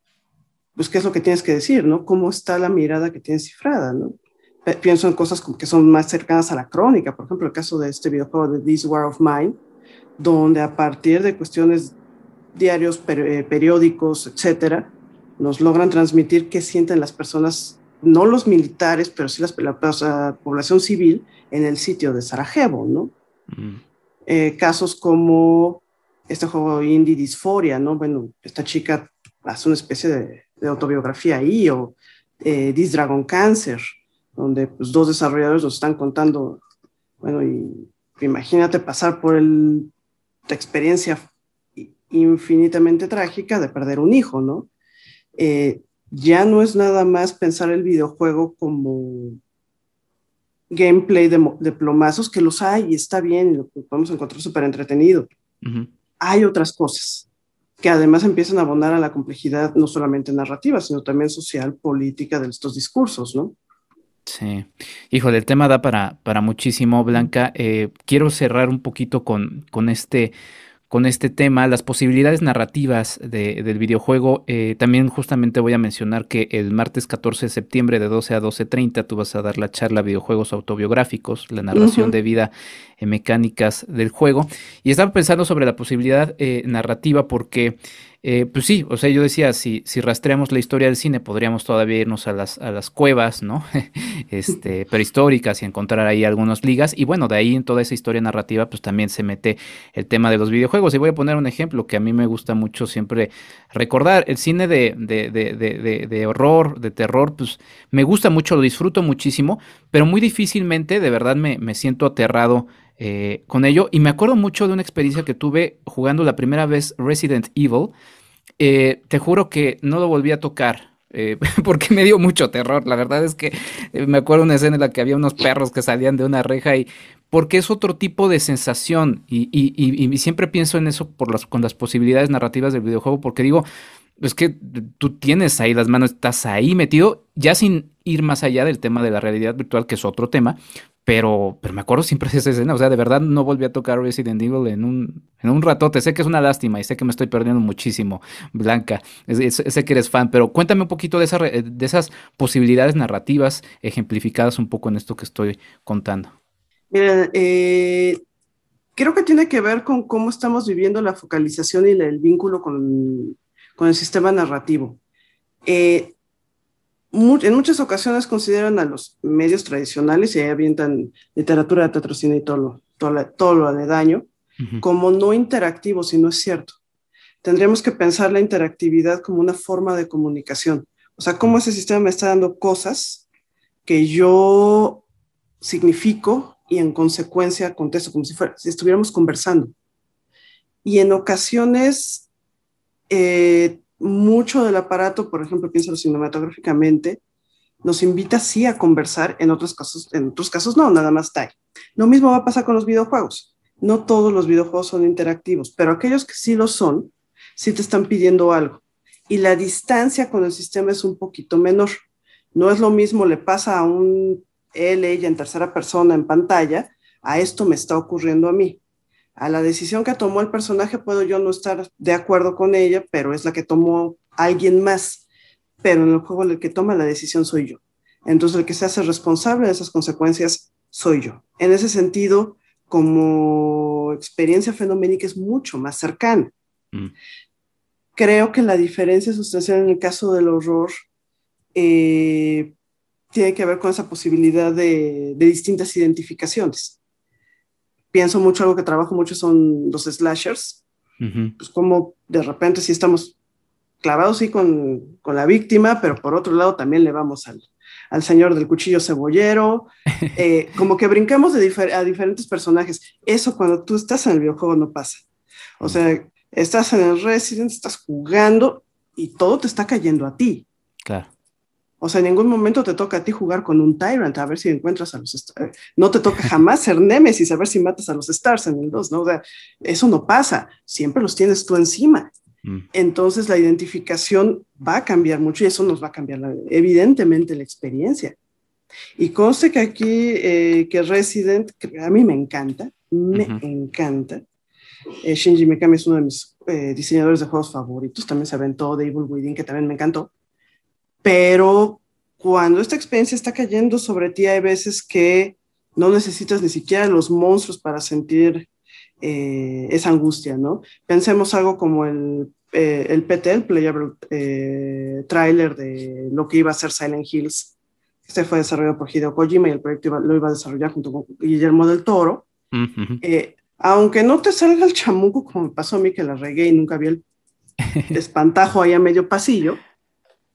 S3: pues, ¿qué es lo que tienes que decir, no? ¿Cómo está la mirada que tienes cifrada, no? Pienso en cosas que son más cercanas a la crónica, por ejemplo, el caso de este videojuego de This War of Mine, donde a partir de cuestiones diarios, eh, periódicos, etcétera, nos logran transmitir qué sienten las personas, no los militares, pero sí la población civil, en el sitio de Sarajevo, ¿no? Mm. Eh, casos como este juego indie Disforia, ¿no? Bueno, esta chica hace una especie de, autobiografía ahí, o eh, This Dragon Cancer, donde pues, dos desarrolladores nos están contando, bueno, y imagínate pasar por el, la experiencia infinitamente trágica de perder un hijo, ¿no? Eh, ya no es nada más pensar el videojuego como gameplay de, plomazos, que los hay y está bien, y lo podemos encontrar súper entretenido. Hay otras cosas que además empiezan a abonar a la complejidad no solamente narrativa, sino también social, política de estos discursos, ¿no?
S2: Sí, híjole, el tema da para, para muchísimo, Blanca. Eh, quiero cerrar un poquito con, con este con este tema, las posibilidades narrativas del videojuego. Eh, también justamente voy a mencionar que el martes 14 de septiembre de 12 a 12.30 tú vas a dar la charla videojuegos autobiográficos, la narración de vida en mecánicas del juego. Y estaba pensando sobre la posibilidad eh, narrativa porque eh, pues sí, o sea, yo decía, si, si rastreamos la historia del cine, podríamos todavía irnos a las, a las cuevas, ¿no? este, prehistóricas y encontrar ahí algunas ligas. Y bueno, de ahí en toda esa historia narrativa, pues también se mete el tema de los videojuegos. Y voy a poner un ejemplo que a mí me gusta mucho siempre recordar. El cine de, de, de, de horror, de terror, pues me gusta mucho, lo disfruto muchísimo, pero muy difícilmente, de verdad, me, me siento aterrado eh, con ello. Y me acuerdo mucho de una experiencia que tuve jugando la primera vez Resident Evil. Eh, te juro que no lo volví a tocar. Eh, porque me dio mucho terror. La verdad es que me acuerdo una escena en la que había unos perros que salían de una reja y porque es otro tipo de sensación y, siempre pienso en eso con las posibilidades narrativas del videojuego porque digo, es que tú tienes ahí las manos, estás ahí metido, ya sin ir más allá del tema de la realidad virtual, que es otro tema, pero, pero me acuerdo siempre de esa escena. O sea, de verdad no volví a tocar Resident Evil en un, en un ratote. Sé que es una lástima y sé que me estoy perdiendo muchísimo, Blanca. sé que eres fan, pero cuéntame un poquito de, esa, de esas posibilidades narrativas ejemplificadas un poco en esto que estoy contando.
S3: Mira, eh, creo que tiene que ver con cómo estamos viviendo la focalización y el vínculo con, con el sistema narrativo. Eh, en muchas ocasiones consideran a los medios tradicionales, y ahí avientan literatura teatro, cine y todo lo, todo, lo aledaño, como no interactivos, y no es cierto. Tendríamos que pensar la interactividad como una forma de comunicación. O sea, cómo ese sistema me está dando cosas que yo significo y en consecuencia contesto como si, fuera, si estuviéramos conversando. Y en ocasiones eh, mucho del aparato, por ejemplo, piénsalo cinematográficamente, nos invita sí a conversar, en otros casos, en otros casos no, nada más está ahí. Lo mismo va a pasar con los videojuegos. No todos los videojuegos son interactivos, pero aquellos que sí lo son, sí te están pidiendo algo. Y la distancia con el sistema es un poquito menor. No es lo mismo, le pasa a un él, ella en tercera persona en pantalla, a esto me está ocurriendo a mí a la decisión que tomó el personaje puedo yo no estar de acuerdo con ella, pero es la que tomó alguien más. Pero en el juego el que toma la decisión soy yo. Entonces el que se hace responsable de esas consecuencias soy yo. En ese sentido, como experiencia fenoménica es mucho más cercana. Mm. Creo que la diferencia sustancial en el caso del horror eh, tiene que ver con esa posibilidad de distintas identificaciones pienso mucho, algo que trabajo mucho son los slashers. Pues como de repente si estamos clavados sí con, con, la víctima, pero por otro lado también le vamos al, al señor del cuchillo cebollero, eh, como que brincamos de a diferentes personajes. Eso cuando tú estás en el videojuego no pasa. O sea, estás en el Resident, estás jugando y todo te está cayendo a ti.
S2: Claro.
S3: O sea, en ningún momento te toca a ti jugar con un Tyrant a ver si encuentras a los... No te toca jamás ser Nemesis a ver si matas a los Stars en el 2, ¿no? O sea, eso no pasa. Siempre los tienes tú encima. Mm. Entonces la identificación va a cambiar mucho y eso nos va a cambiar evidentemente la experiencia. Y conste que aquí, eh, que Resident, a mí me encanta, me encanta. Eh, Shinji Mikami es uno de mis eh, diseñadores de juegos favoritos, también se aventó de Evil Within, que también me encantó. Pero cuando esta experiencia está cayendo sobre ti, hay veces que no necesitas ni siquiera los monstruos para sentir eh, esa angustia, ¿no? Pensemos algo como el, eh, el PT, el Playable eh, Trailer de lo que iba a ser Silent Hills. Este fue desarrollado por Hideo Kojima y el proyecto lo iba a desarrollar junto con Guillermo del Toro. aunque no te salga el chamuco, como me pasó a mí que la regué y nunca vi el espantajo ahí a medio pasillo,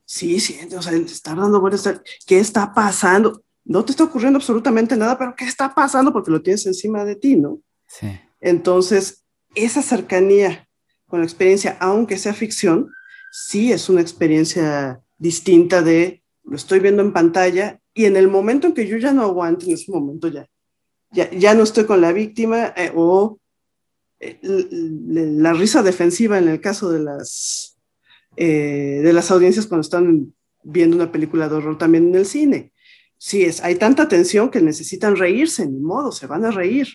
S3: sí, sí, o sea, estar dando vueltas, ¿qué está pasando? No te está ocurriendo absolutamente nada, pero ¿qué está pasando? Porque lo tienes encima de ti, ¿no?
S2: Sí.
S3: Entonces, esa cercanía con la experiencia, aunque sea ficción, sí es una experiencia distinta de lo estoy viendo en pantalla y en el momento en que yo ya no aguanto, en ese momento ya, ya, ya no estoy con la víctima eh, o eh, la risa defensiva en el caso de las, eh, de las audiencias cuando están viendo una película de horror también en el cine. Sí, es, hay tanta tensión que necesitan reírse, ni modo, se van a reír.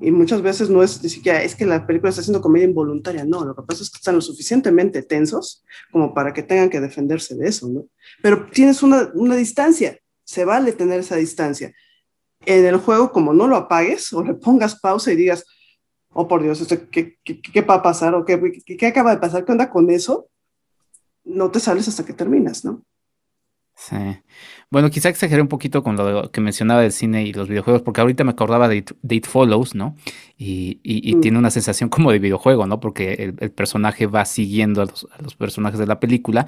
S3: Y muchas veces no es ni siquiera, es que la película está haciendo comedia involuntaria, no, lo que pasa es que están lo suficientemente tensos como para que tengan que defenderse de eso, ¿no? Pero tienes una, una distancia, se vale tener esa distancia. En el juego, como no lo apagues o le pongas pausa y digas, oh por Dios, ¿qué, qué, qué va a pasar? ¿O qué, qué, acaba de pasar? ¿Qué onda con eso? No te sales hasta que terminas, ¿no?
S2: Sí. Bueno, quizá exageré un poquito con lo que mencionaba del cine y los videojuegos, porque ahorita me acordaba de It, Follows, ¿no? Y, y, mm. tiene una sensación como de videojuego, ¿no? Porque el, personaje va siguiendo a los, a los, personajes de la película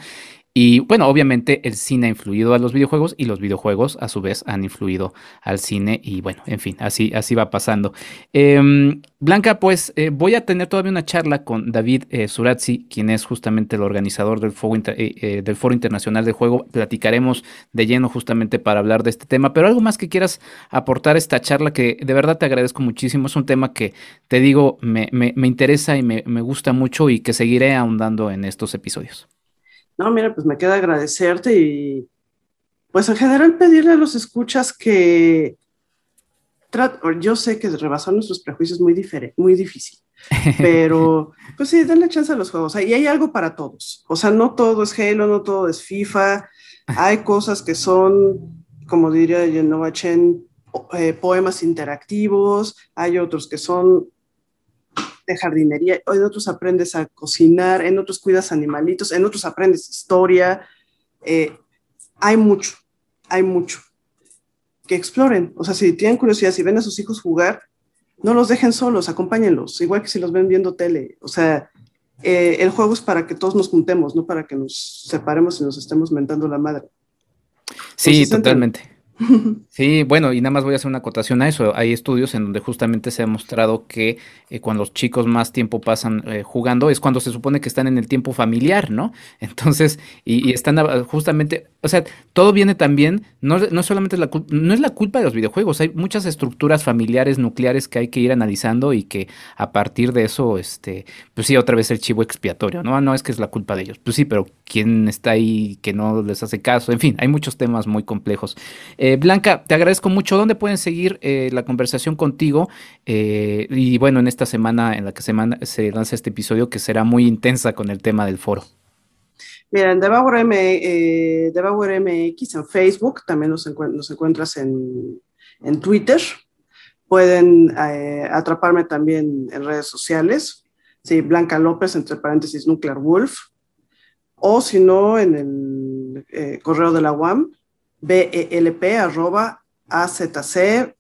S2: y bueno, obviamente el cine ha influido a los videojuegos y los videojuegos a su vez han influido al cine y bueno, en fin, así, así va pasando. Em, Blanca, pues eh, voy a tener todavía una charla con David eh, Surazzi, quien es justamente el organizador del Foro, eh, del Foro Internacional de Juego. Platicaremos de lleno justamente para hablar de este tema, pero algo más que quieras aportar a esta charla que de verdad te agradezco muchísimo. Es un tema que te digo, me, me, me interesa y me, me gusta mucho y que seguiré ahondando en estos episodios.
S3: No, mira, pues me queda agradecerte y pues en general pedirle a los escuchas que yo sé que rebasar nuestros prejuicios es muy, muy difícil, pero pues sí, denle chance a los juegos. Y hay algo para todos. O sea, no todo es Halo, no todo es FIFA. Hay cosas que son, como diría Genova Chen, eh, poemas interactivos. Hay otros que son de jardinería, en otros aprendes a cocinar, en otros cuidas animalitos, en otros aprendes historia. Eh, hay mucho, hay mucho. Que exploren. O sea, si tienen curiosidad, si ven a sus hijos jugar, no los dejen solos, acompáñenlos, igual que si los ven viendo tele. O sea, eh, el juego es para que todos nos juntemos, no para que nos separemos y nos estemos mentando la madre.
S2: Sí, totalmente. Sí, bueno, y nada más voy a hacer una acotación a eso. Hay estudios en donde justamente se ha mostrado que eh, cuando los chicos más tiempo pasan eh, jugando es cuando se supone que están en el tiempo familiar, ¿no? Entonces, y, están justamente, o sea, todo viene también, no, no solamente es la no es la culpa de los videojuegos, hay muchas estructuras familiares, nucleares que hay que ir analizando y que a partir de eso, este, pues sí, otra vez el chivo expiatorio, ¿no? No es que es la culpa de ellos, pues sí, pero ¿quién está ahí que no les hace caso? En fin, hay muchos temas muy complejos. Eh, Blanca, te agradezco mucho. ¿Dónde pueden seguir eh, la conversación contigo? Eh, y bueno, en esta semana en la que se, se, lanza este episodio, que será muy intensa con el tema del foro.
S3: Mira, en Devour, MX en Facebook, también nos, encuentras en, Twitter. Pueden atraparme también en redes sociales. Sí, Blanca López, entre paréntesis, Nuclear Wolf. O si no, en el correo de la UAM, belp arroba azc.one.mx.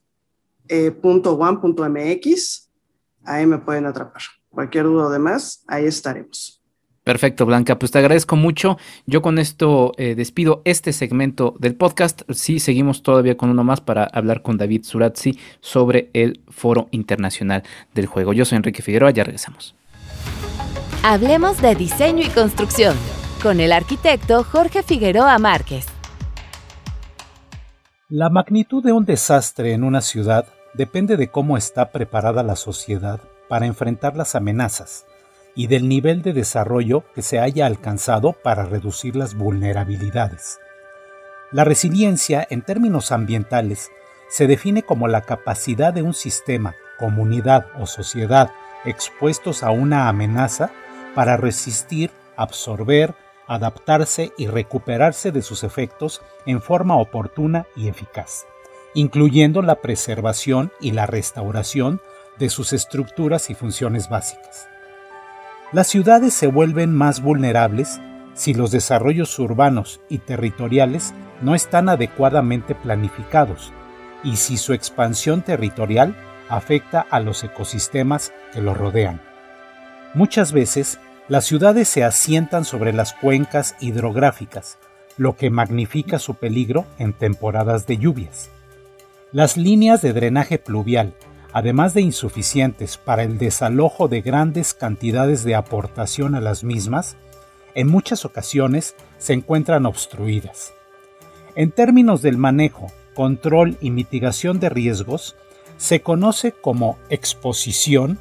S3: Ahí me pueden atrapar. Cualquier duda o demás, ahí estaremos.
S2: Perfecto, Blanca. Pues te agradezco mucho. Yo con esto eh, despido este segmento del podcast. Sí, seguimos todavía con uno más para hablar con David Surazzi sobre el Foro Internacional del Juego. Yo soy Enrique Figueroa, ya regresamos.
S1: Hablemos de diseño y construcción con el arquitecto Jorge Figueroa Márquez.
S4: La magnitud de un desastre en una ciudad depende de cómo está preparada la sociedad para enfrentar las amenazas y del nivel de desarrollo que se haya alcanzado para reducir las vulnerabilidades. La resiliencia, en términos ambientales, se define como la capacidad de un sistema, comunidad o sociedad expuestos a una amenaza para resistir, absorber, adaptarse y recuperarse de sus efectos en forma oportuna y eficaz, incluyendo la preservación y la restauración de sus estructuras y funciones básicas. Las ciudades se vuelven más vulnerables si los desarrollos urbanos y territoriales no están adecuadamente planificados y si su expansión territorial afecta a los ecosistemas que los rodean. Muchas veces, las ciudades se asientan sobre las cuencas hidrográficas, lo que magnifica su peligro en temporadas de lluvias. Las líneas de drenaje pluvial además de insuficientes para el desalojo de grandes cantidades de aportación a las mismas, en muchas ocasiones se encuentran obstruidas. En términos del manejo, control y mitigación de riesgos, se conoce como exposición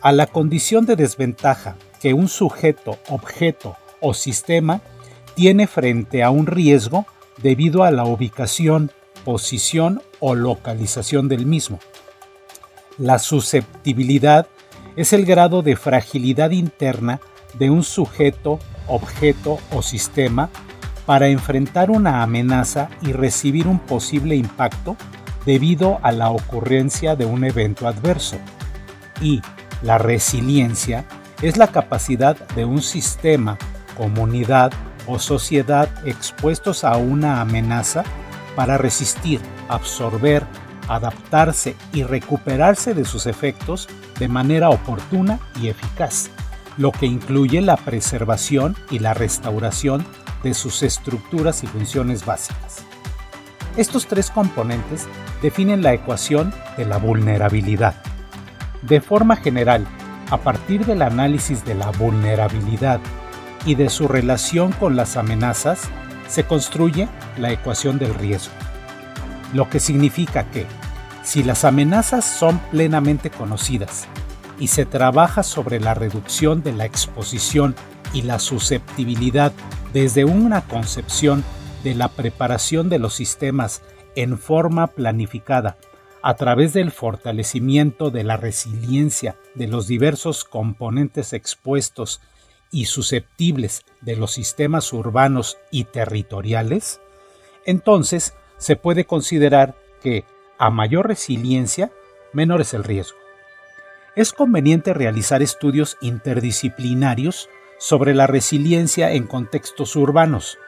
S4: a la condición de desventaja que un sujeto, objeto o sistema tiene frente a un riesgo debido a la ubicación, posición o localización del mismo. La susceptibilidad es el grado de fragilidad interna de un sujeto, objeto o sistema para enfrentar una amenaza y recibir un posible impacto debido a la ocurrencia de un evento adverso. Y la resiliencia es la capacidad de un sistema, comunidad o sociedad expuestos a una amenaza para resistir, absorber, adaptarse y recuperarse de sus efectos de manera oportuna y eficaz, lo que incluye la preservación y la restauración de sus estructuras y funciones básicas. Estos tres componentes definen la ecuación de la vulnerabilidad. De forma general, a partir del análisis de la vulnerabilidad y de su relación con las amenazas, se construye la ecuación del riesgo. Lo que significa que, si las amenazas son plenamente conocidas y se trabaja sobre la reducción de la exposición y la susceptibilidad desde una concepción de la preparación de los sistemas en forma planificada a través del fortalecimiento de la resiliencia de los diversos componentes expuestos y susceptibles de los sistemas urbanos y territoriales, entonces se puede considerar que a mayor resiliencia, menor es el riesgo. Es conveniente realizar estudios interdisciplinarios sobre la resiliencia en contextos urbanos,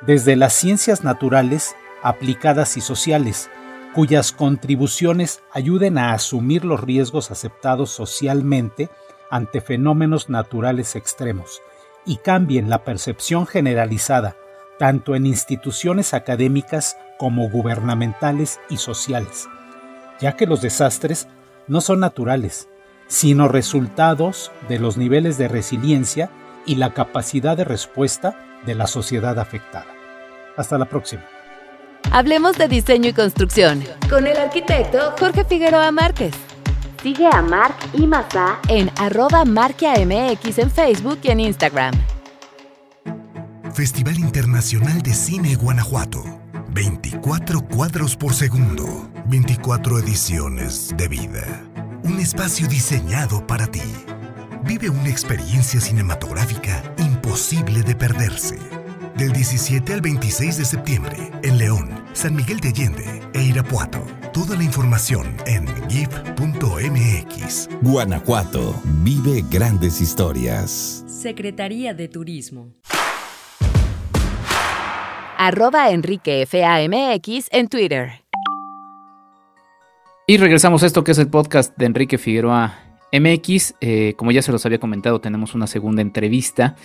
S4: desde las ciencias naturales, aplicadas y sociales, cuyas contribuciones ayuden a asumir los riesgos aceptados socialmente ante fenómenos naturales extremos y cambien la percepción generalizada, tanto en instituciones académicas como gubernamentales y sociales, ya que los desastres no son naturales, sino resultados de los niveles de resiliencia y la capacidad de respuesta de la sociedad afectada. Hasta la próxima.
S1: Hablemos de diseño y construcción con el arquitecto Jorge Figueroa Márquez. Sigue a Marc y Mazá en arroba marquiamx en Facebook y en Instagram.
S5: Festival Internacional de Cine Guanajuato 24 cuadros por segundo, 24 ediciones de vida. Un espacio diseñado para ti. Vive una experiencia cinematográfica imposible de perderse. Del 17 al 26 de septiembre, en León, San Miguel de Allende e Irapuato. Toda la información en gif.mx.
S6: Guanajuato vive grandes historias.
S1: Secretaría de Turismo arroba EnriqueFAMX en Twitter.
S2: Y regresamos a esto que es el podcast de Enrique Figueroa MX. Eh, como ya se los había comentado, tenemos una segunda entrevista.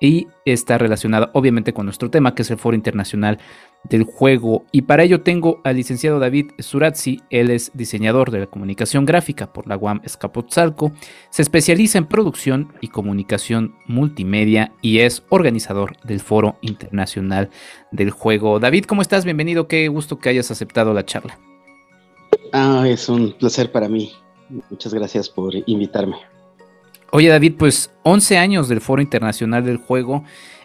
S2: Y está relacionada obviamente con nuestro tema que es el Foro Internacional del Juego. Y para ello tengo al licenciado David Surazzi, él es diseñador de la comunicación gráfica por la UAM Escapotzalco, se especializa en producción y comunicación multimedia y es organizador del Foro Internacional del Juego. David, ¿cómo estás? Bienvenido, qué gusto que hayas aceptado la charla.
S7: Ah, es un placer para mí. Muchas gracias por invitarme.
S2: Oye David, pues 11 años del Foro Internacional del Juego.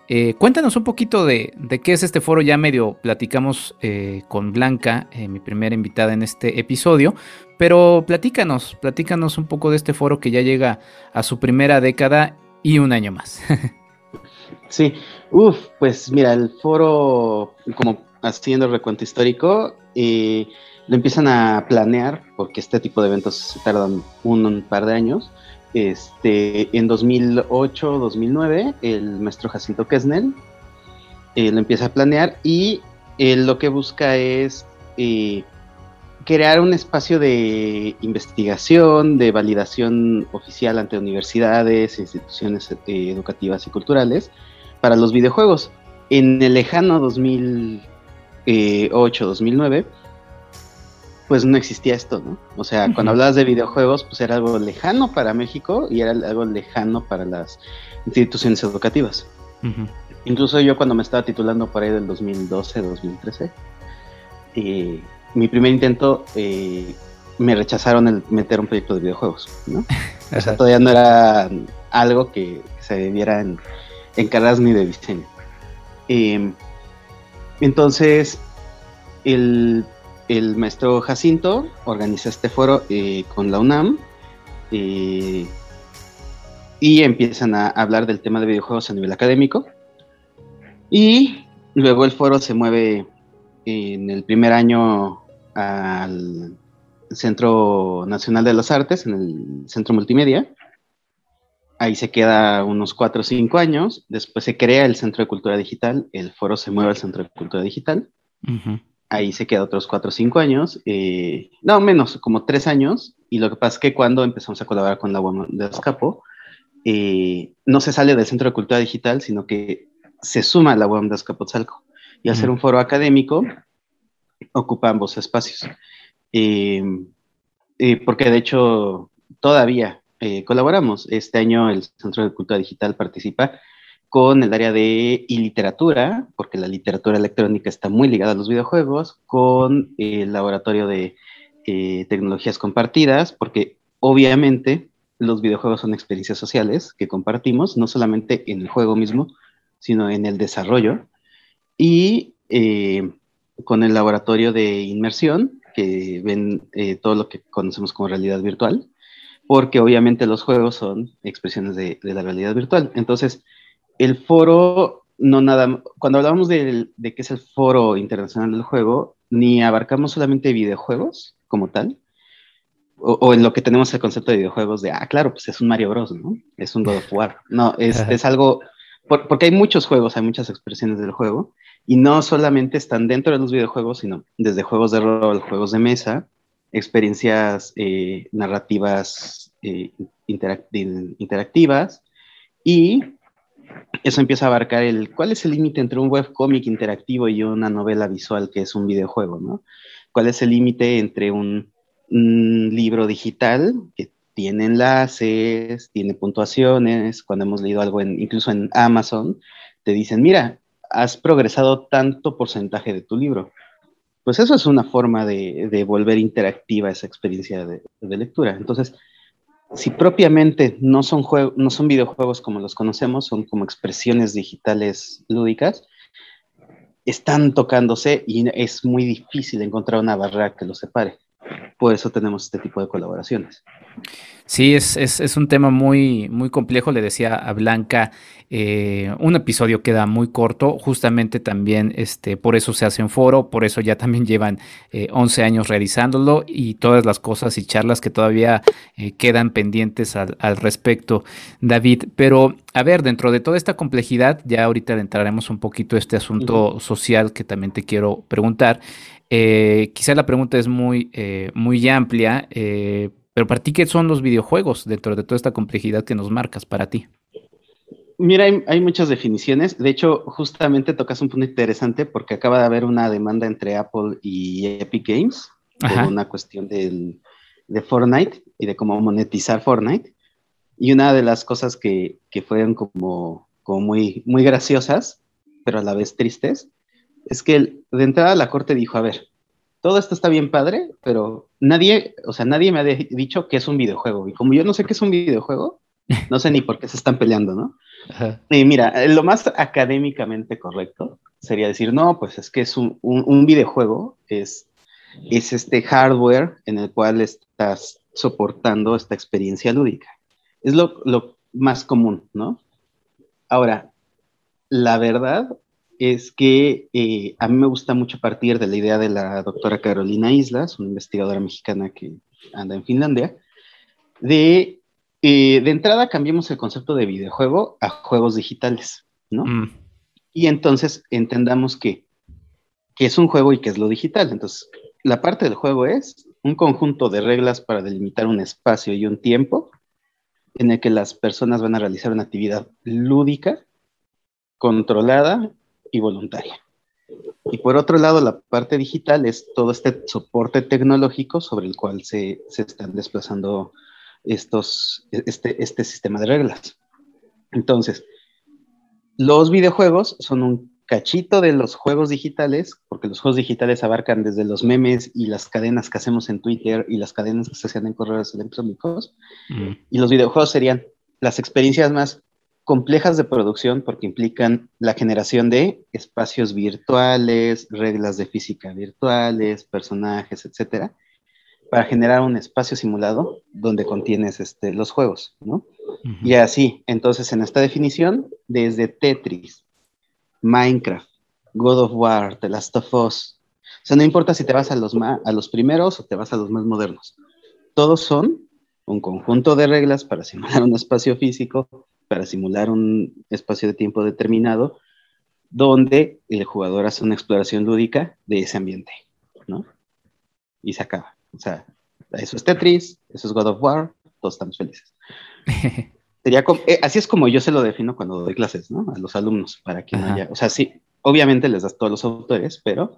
S2: Eh, cuéntanos un poquito de, qué es este foro. Ya medio platicamos eh, con Blanca, eh, mi primera invitada en este episodio, pero platícanos, platícanos un poco de este foro que ya llega a su primera década y un año más.
S7: sí, uff, pues mira, el foro, como haciendo el recuento histórico, lo empiezan a planear porque este tipo de eventos tardan un par de años este, en 2008, 2009, el maestro Jacinto Kesnel eh, lo empieza a planear y lo que busca es eh, crear un espacio de investigación, de validación oficial ante universidades, instituciones eh, educativas y culturales para los videojuegos. En el lejano 2008-2009, pues no existía esto, ¿no? O sea, cuando hablabas de videojuegos, pues era algo lejano para México y era algo lejano para las instituciones educativas. Incluso yo cuando me estaba titulando por ahí del 2012, 2013, eh, mi primer intento eh, me rechazaron el meter un proyecto de videojuegos, ¿no? o sea, todavía no era algo que se debiera en, en ni de diseño. Eh, entonces, el el maestro Jacinto organiza este foro eh, con la UNAM eh, y empiezan a hablar del tema de videojuegos a nivel académico. Y luego el foro se mueve en el primer año al Centro Nacional de las Artes, en el Centro Multimedia. Ahí se queda unos cuatro o cinco años. Después se crea el Centro de Cultura Digital. El foro se mueve al Centro de Cultura Digital ahí se queda otros cuatro o cinco años, eh, no menos, como tres años, y lo que pasa es que cuando empezamos a colaborar con la UAM de Escapo, eh, no se sale del Centro de Cultura Digital, sino que se suma a la UAM de Azcapotzalco. Y hacer un foro académico ocupa ambos espacios. Eh, porque de hecho todavía colaboramos. Este año el Centro de Cultura Digital participa con el área de literatura, porque la literatura electrónica está muy ligada a los videojuegos, con el laboratorio de eh, tecnologías compartidas, porque obviamente los videojuegos son experiencias sociales que compartimos, no solamente en el juego mismo, sino en el desarrollo, y eh, con el laboratorio de inmersión, que ven eh, todo lo que conocemos como realidad virtual, porque obviamente los juegos son expresiones de, de la realidad virtual. Entonces, el foro, no nada, cuando hablamos de, de qué es el foro internacional del juego, ni abarcamos solamente videojuegos como tal, o, en lo que tenemos el concepto de videojuegos de, ah, claro, pues es un Mario Bros, ¿no? Es un God of War. No, es, es algo, porque hay muchos juegos, hay muchas expresiones del juego, y no solamente están dentro de los videojuegos, sino desde juegos de rol, juegos de mesa, experiencias eh, narrativas eh, interactivas y eso empieza a abarcar el cuál es el límite entre un webcómic interactivo y una novela visual que es un videojuego, ¿no? ¿Cuál es el límite entre un, libro digital que tiene enlaces, tiene puntuaciones? Cuando hemos leído algo incluso en Amazon, te dicen, mira, has progresado tanto porcentaje de tu libro. Pues eso es una forma de, volver interactiva esa experiencia de, lectura. Entonces, si propiamente no son, no son videojuegos como los conocemos, son como expresiones digitales lúdicas, están tocándose y es muy difícil encontrar una barrera que los separe. Por eso tenemos este tipo de colaboraciones.
S2: Sí, es, es, un tema muy, muy complejo. Le decía a Blanca, eh, un episodio queda muy corto, justamente también este, por eso se hace un foro, por eso ya también llevan 11 eh, años realizándolo y todas las cosas y charlas que todavía eh, quedan pendientes al, al, respecto, David. Pero, a ver, dentro de toda esta complejidad, ya ahorita entraremos un poquito a este asunto social que también te quiero preguntar. Quizá la pregunta es muy, muy amplia pero para ti, ¿qué son los videojuegos dentro de toda esta complejidad que nos marcas para ti?
S7: Mira, hay, muchas definiciones. De hecho, justamente tocas un punto interesante porque acaba de haber una demanda entre Apple y Epic Games por una cuestión de Fortnite y de cómo monetizar Fortnite. Y una de las cosas que, que fueron como, como muy, muy graciosas, pero a la vez tristes, es que de entrada la corte dijo, a ver, todo esto está bien padre, pero nadie, o sea, nadie me ha dicho que es un videojuego. Y como yo no sé qué es un videojuego, no sé ni por qué se están peleando, ¿no? Y mira, lo más académicamente correcto sería decir, no, pues es que es un, un, videojuego, es, es este hardware en el cual estás soportando esta experiencia lúdica. Es lo, lo más común, ¿no? Ahora, la verdad es que eh, a mí me gusta mucho partir de la idea de la doctora Carolina Islas, una investigadora mexicana que anda en Finlandia, de, eh, de entrada cambiemos el concepto de videojuego a juegos digitales, ¿no? Mm. Y entonces entendamos que, que es un juego y que es lo digital. Entonces, la parte del juego es un conjunto de reglas para delimitar un espacio y un tiempo en el que las personas van a realizar una actividad lúdica, controlada y voluntaria. Y por otro lado, la parte digital es todo este soporte tecnológico sobre el cual se, están desplazando estos, este, este sistema de reglas. Entonces, los videojuegos son un cachito de los juegos digitales, porque los juegos digitales abarcan desde los memes y las cadenas que hacemos en Twitter y las cadenas que se hacen en correos electrónicos. Mm. Y los videojuegos serían las experiencias más complejas de producción porque implican la generación de espacios virtuales, reglas de física virtuales, personajes, etcétera, para generar un espacio simulado donde contienes este, los juegos, ¿no? Y así, entonces en esta definición, desde Tetris, Minecraft, God of War, The Last of Us, o sea, no importa si te vas a los, a los primeros o te vas a los más modernos, todos son un conjunto de reglas para simular un espacio físico para simular un espacio de tiempo determinado donde el jugador hace una exploración lúdica de ese ambiente, ¿no? Y se acaba. O sea, eso es Tetris, eso es God of War, todos estamos felices. Sería eh, así es como yo se lo defino cuando doy clases, ¿no? A los alumnos, para que no haya, o sea, sí, obviamente les das todos los autores, pero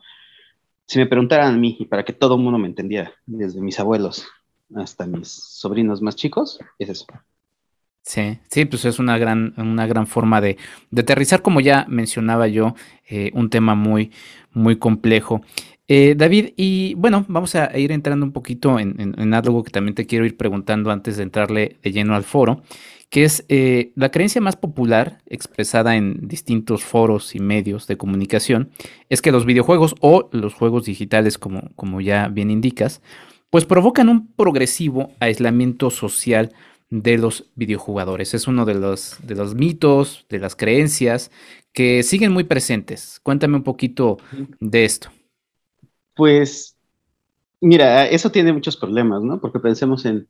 S7: si me preguntaran a mí y para que todo el mundo me entendiera, desde mis abuelos hasta mis sobrinos más chicos, es eso.
S2: Sí, sí, pues es una gran, una gran forma de, aterrizar, como ya mencionaba yo, eh, un tema muy, muy complejo. Eh, David, y bueno, vamos a ir entrando un poquito en, algo que también te quiero ir preguntando antes de entrarle de lleno al foro, que es eh, la creencia más popular expresada en distintos foros y medios de comunicación, es que los videojuegos o los juegos digitales, como, como ya bien indicas, pues provocan un progresivo aislamiento social de los videojugadores. Es uno de los, de los mitos, de las creencias que siguen muy presentes. Cuéntame un poquito de esto.
S7: Pues, mira, eso tiene muchos problemas, ¿no? Porque pensemos en,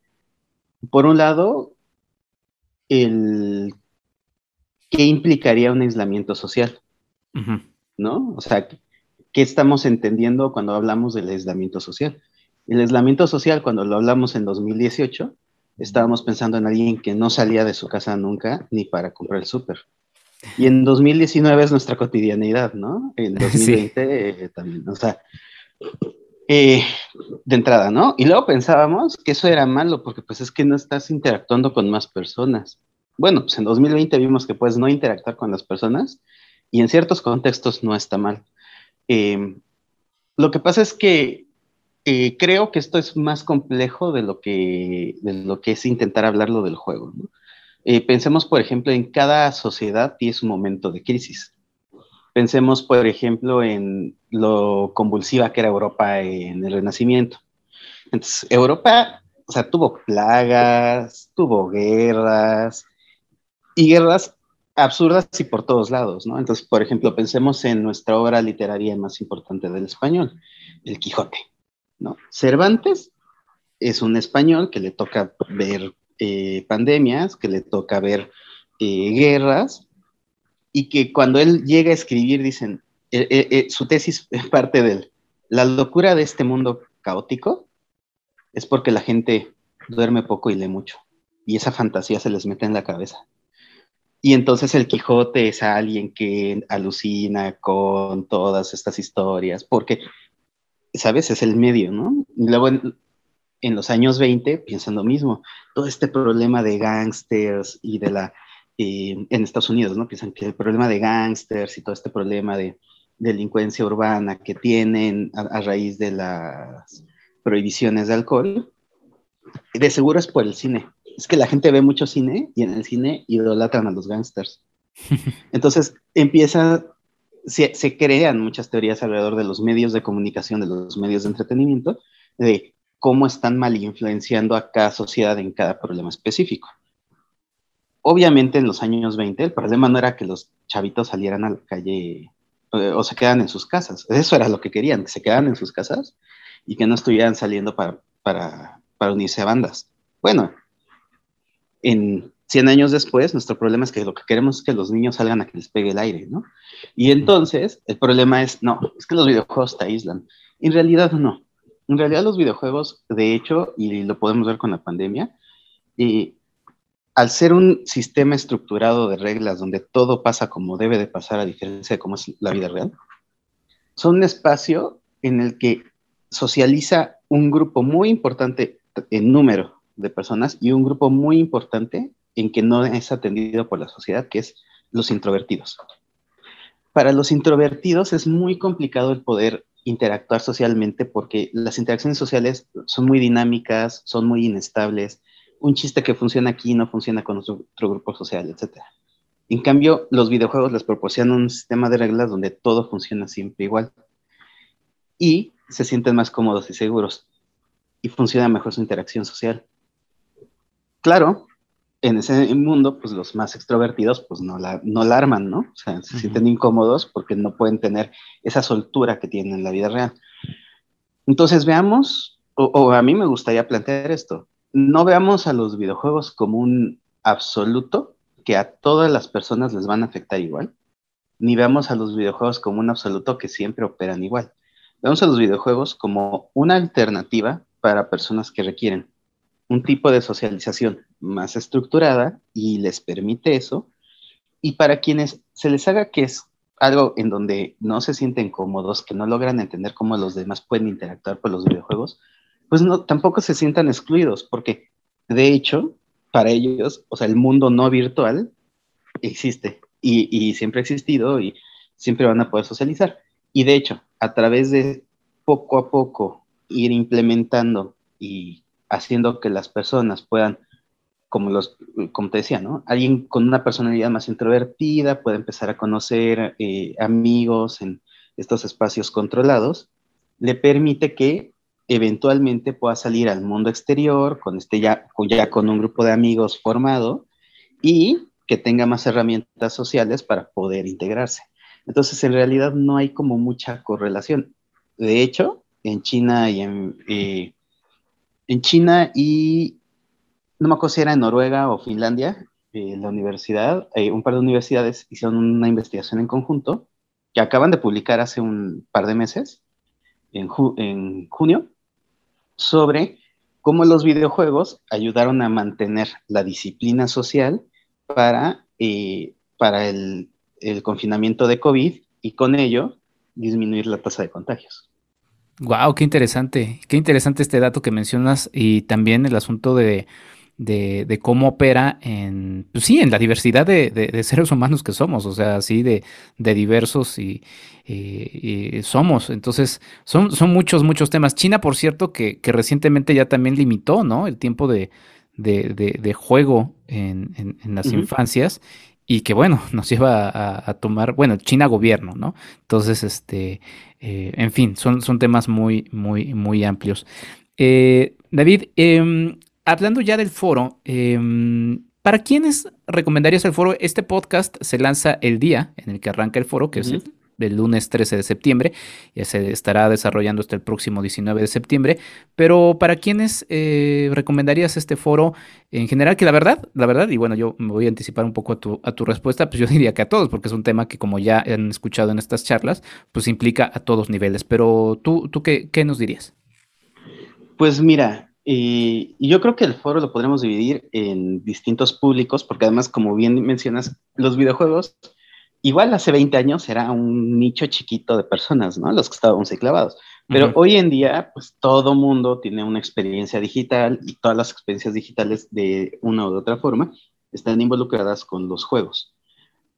S7: por un lado, el qué implicaría un aislamiento social, ¿no? O sea, ¿qué estamos entendiendo cuando hablamos del aislamiento social? El aislamiento social, cuando lo hablamos en 2018, estábamos pensando en alguien que no salía de su casa nunca ni para comprar el súper. Y en 2019 es nuestra cotidianidad, ¿no? En 2020 eh, también, o sea, eh, de entrada, ¿no? Y luego pensábamos que eso era malo porque pues es que no estás interactuando con más personas. Bueno, pues en 2020 vimos que puedes no interactuar con las personas y en ciertos contextos no está mal. Eh, lo que pasa es que eh, creo que esto es más complejo de lo que, de lo que es intentar hablarlo del juego. Eh, pensemos, por ejemplo, en cada sociedad tiene su momento de crisis. Pensemos, por ejemplo, en lo convulsiva que era Europa en el Renacimiento. Entonces, Europa, o sea, tuvo plagas, tuvo guerras, y guerras absurdas y por todos lados, ¿no? Entonces, por ejemplo, pensemos en nuestra obra literaria más importante del español, El Quijote. ¿No? Cervantes es un español que le toca ver eh, pandemias, que le toca ver eh, guerras, y que cuando él llega a escribir, dicen, eh, su tesis es parte de él. La locura de este mundo caótico es porque la gente duerme poco y lee mucho, y esa fantasía se les mete en la cabeza. Y entonces el Quijote es alguien que alucina con todas estas historias, porque, ¿sabes? Es el medio, ¿no? Y luego en, los años 20 piensan lo mismo, todo este problema de gángsters y de la, eh, en Estados Unidos, ¿no? Piensan que el problema de gángsters y todo este problema de delincuencia urbana que tienen a raíz de las prohibiciones de alcohol, de seguro es por el cine es que la gente ve mucho cine y en el cine idolatran a los gángsters. Entonces empieza, se, crean muchas teorías alrededor de los medios de comunicación, de los medios de entretenimiento, de cómo están mal influenciando a cada sociedad en cada problema específico. Obviamente en los años 20 el problema no era que los chavitos salieran a la calle eh, o se quedan en sus casas. Eso era lo que querían, que se quedaran en sus casas y que no estuvieran saliendo para, para, para unirse a bandas. Bueno, en 100 años después, nuestro problema es que lo que queremos es que los niños salgan a que les pegue el aire, ¿no? Y entonces, el problema es, no, es que los videojuegos te aíslan. En realidad, no. En realidad, los videojuegos, de hecho, y lo podemos ver con la pandemia, y al ser un sistema estructurado de reglas donde todo pasa como debe de pasar, a diferencia de cómo es la vida real, son un espacio en el que socializa un grupo muy importante en número de personas y un grupo muy importante en que no es atendido por la sociedad, que es los introvertidos. Para los introvertidos es muy complicado el poder interactuar socialmente porque las interacciones sociales son muy dinámicas, son muy inestables. Un chiste que funciona aquí no funciona con otro, grupo social, etc. En cambio, los videojuegos les proporcionan un sistema de reglas donde todo funciona siempre igual. Y se sienten más cómodos y seguros. Y funciona mejor su interacción social. Claro, en ese mundo, pues los más extrovertidos, pues no la, no la arman, ¿no? O sea, se sienten incómodos porque no pueden tener esa soltura que tienen en la vida real. Entonces veamos, o, a mí me gustaría plantear esto, no veamos a los videojuegos como un absoluto que a todas las personas les van a afectar igual, ni veamos a los videojuegos como un absoluto que siempre operan igual. Veamos a los videojuegos como una alternativa para personas que requieren un tipo de socialización más estructurada y les permite eso. Y para quienes se les haga que es algo en donde no se sienten cómodos, que no logran entender cómo los demás pueden interactuar con los videojuegos, pues no, tampoco se sientan excluidos, porque de hecho, para ellos, o sea, el mundo no virtual existe y, y siempre ha existido y siempre van a poder socializar. Y de hecho, a través de poco a poco ir implementando y haciendo que las personas puedan, como, los, como te decía, ¿no? Alguien con una personalidad más introvertida puede empezar a conocer eh, amigos en estos espacios controlados, le permite que eventualmente pueda salir al mundo exterior con este ya, con un grupo de amigos formado y que tenga más herramientas sociales para poder integrarse. Entonces, en realidad no hay como mucha correlación. De hecho, en China y en, eh, en China y no me acuerdo si era en Noruega o Finlandia, eh, la universidad, eh, un par de universidades hicieron una investigación en conjunto que acaban de publicar hace un par de meses, en, junio, sobre cómo los videojuegos ayudaron a mantener la disciplina social para, eh, para el confinamiento de COVID y con ello disminuir la tasa de contagios.
S2: Wow, qué interesante, qué interesante este dato que mencionas y también el asunto de, de, cómo opera en, pues sí, en la diversidad de, seres humanos que somos, o sea, así de, diversos y, somos. Entonces, son, son muchos, muchos temas. China, por cierto, que, que recientemente ya también limitó, ¿no? El tiempo de, de, juego en, en, las infancias y que bueno, nos lleva a, tomar, bueno, China gobierno, ¿no? Entonces, este, eh, en fin, son, son temas muy, muy, muy amplios. Eh, David, em, hablando ya del foro, em, ¿para quiénes recomendarías el foro? Este podcast se lanza el día en el que arranca el foro, que es el el lunes 13 de septiembre. Ya se estará desarrollando hasta el próximo 19 de septiembre. Pero para quienes eh, recomendarías este foro en general, que la verdad, la verdad, y bueno, yo me voy a anticipar un poco a tu, a tu respuesta, pues yo diría que a todos, porque es un tema que como ya han escuchado en estas charlas, pues implica a todos niveles. Pero tú, ¿tú qué, qué nos dirías?
S7: Pues mira, Y, yo creo que el foro lo podremos dividir en distintos públicos, porque además, como bien mencionas, los videojuegos, igual hace 20 años era un nicho chiquito de personas, ¿no? Los que estábamos ahí clavados. Pero hoy en día, pues todo mundo tiene una experiencia digital y todas las experiencias digitales de una u otra forma están involucradas con los juegos.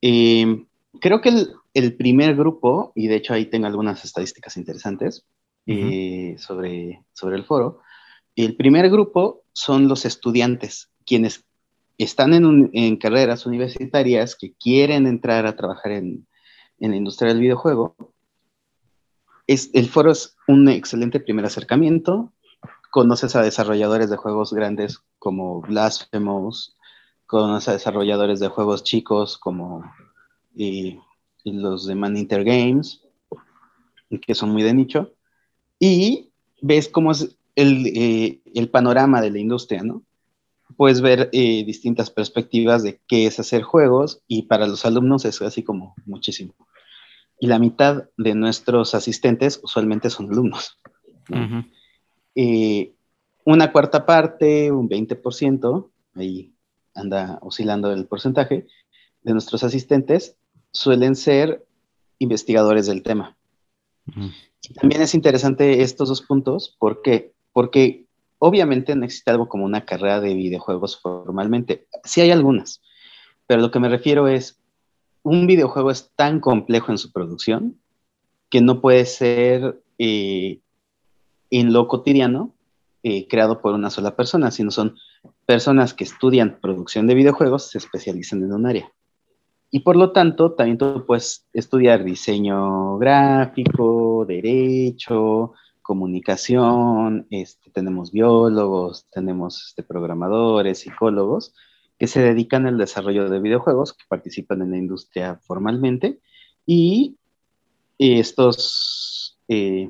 S7: Eh, creo que el, primer grupo, y de hecho ahí tengo algunas estadísticas interesantes eh, sobre, sobre el foro, el primer grupo son los estudiantes, quienes están en, carreras universitarias que quieren entrar a trabajar en, en la industria del videojuego el foro es un excelente primer acercamiento. Conoces a desarrolladores de juegos grandes como Blasphemous, conoces a desarrolladores de juegos chicos como los de Man Inter Games, que son muy de nicho, y ves cómo es el, eh, el panorama de la industria, ¿no? Puedes ver eh, distintas perspectivas de qué es hacer juegos y para los alumnos es así como muchísimo y la mitad de nuestros asistentes usualmente son alumnos. Eh, una cuarta parte, un 20%, ahí anda oscilando el porcentaje, de nuestros asistentes suelen ser investigadores del tema. También es interesante estos dos puntos, ¿por qué? Porque obviamente no existe algo como una carrera de videojuegos formalmente. Sí hay algunas, pero lo que me refiero es, un videojuego es tan complejo en su producción que no puede ser eh, en lo cotidiano eh, creado por una sola persona, sino son personas que estudian producción de videojuegos, se especializan en un área. Y por lo tanto, también tú puedes estudiar diseño gráfico, derecho, comunicación, este, tenemos biólogos, tenemos este, programadores, psicólogos, que se dedican al desarrollo de videojuegos, que participan en la industria formalmente, y estos, eh,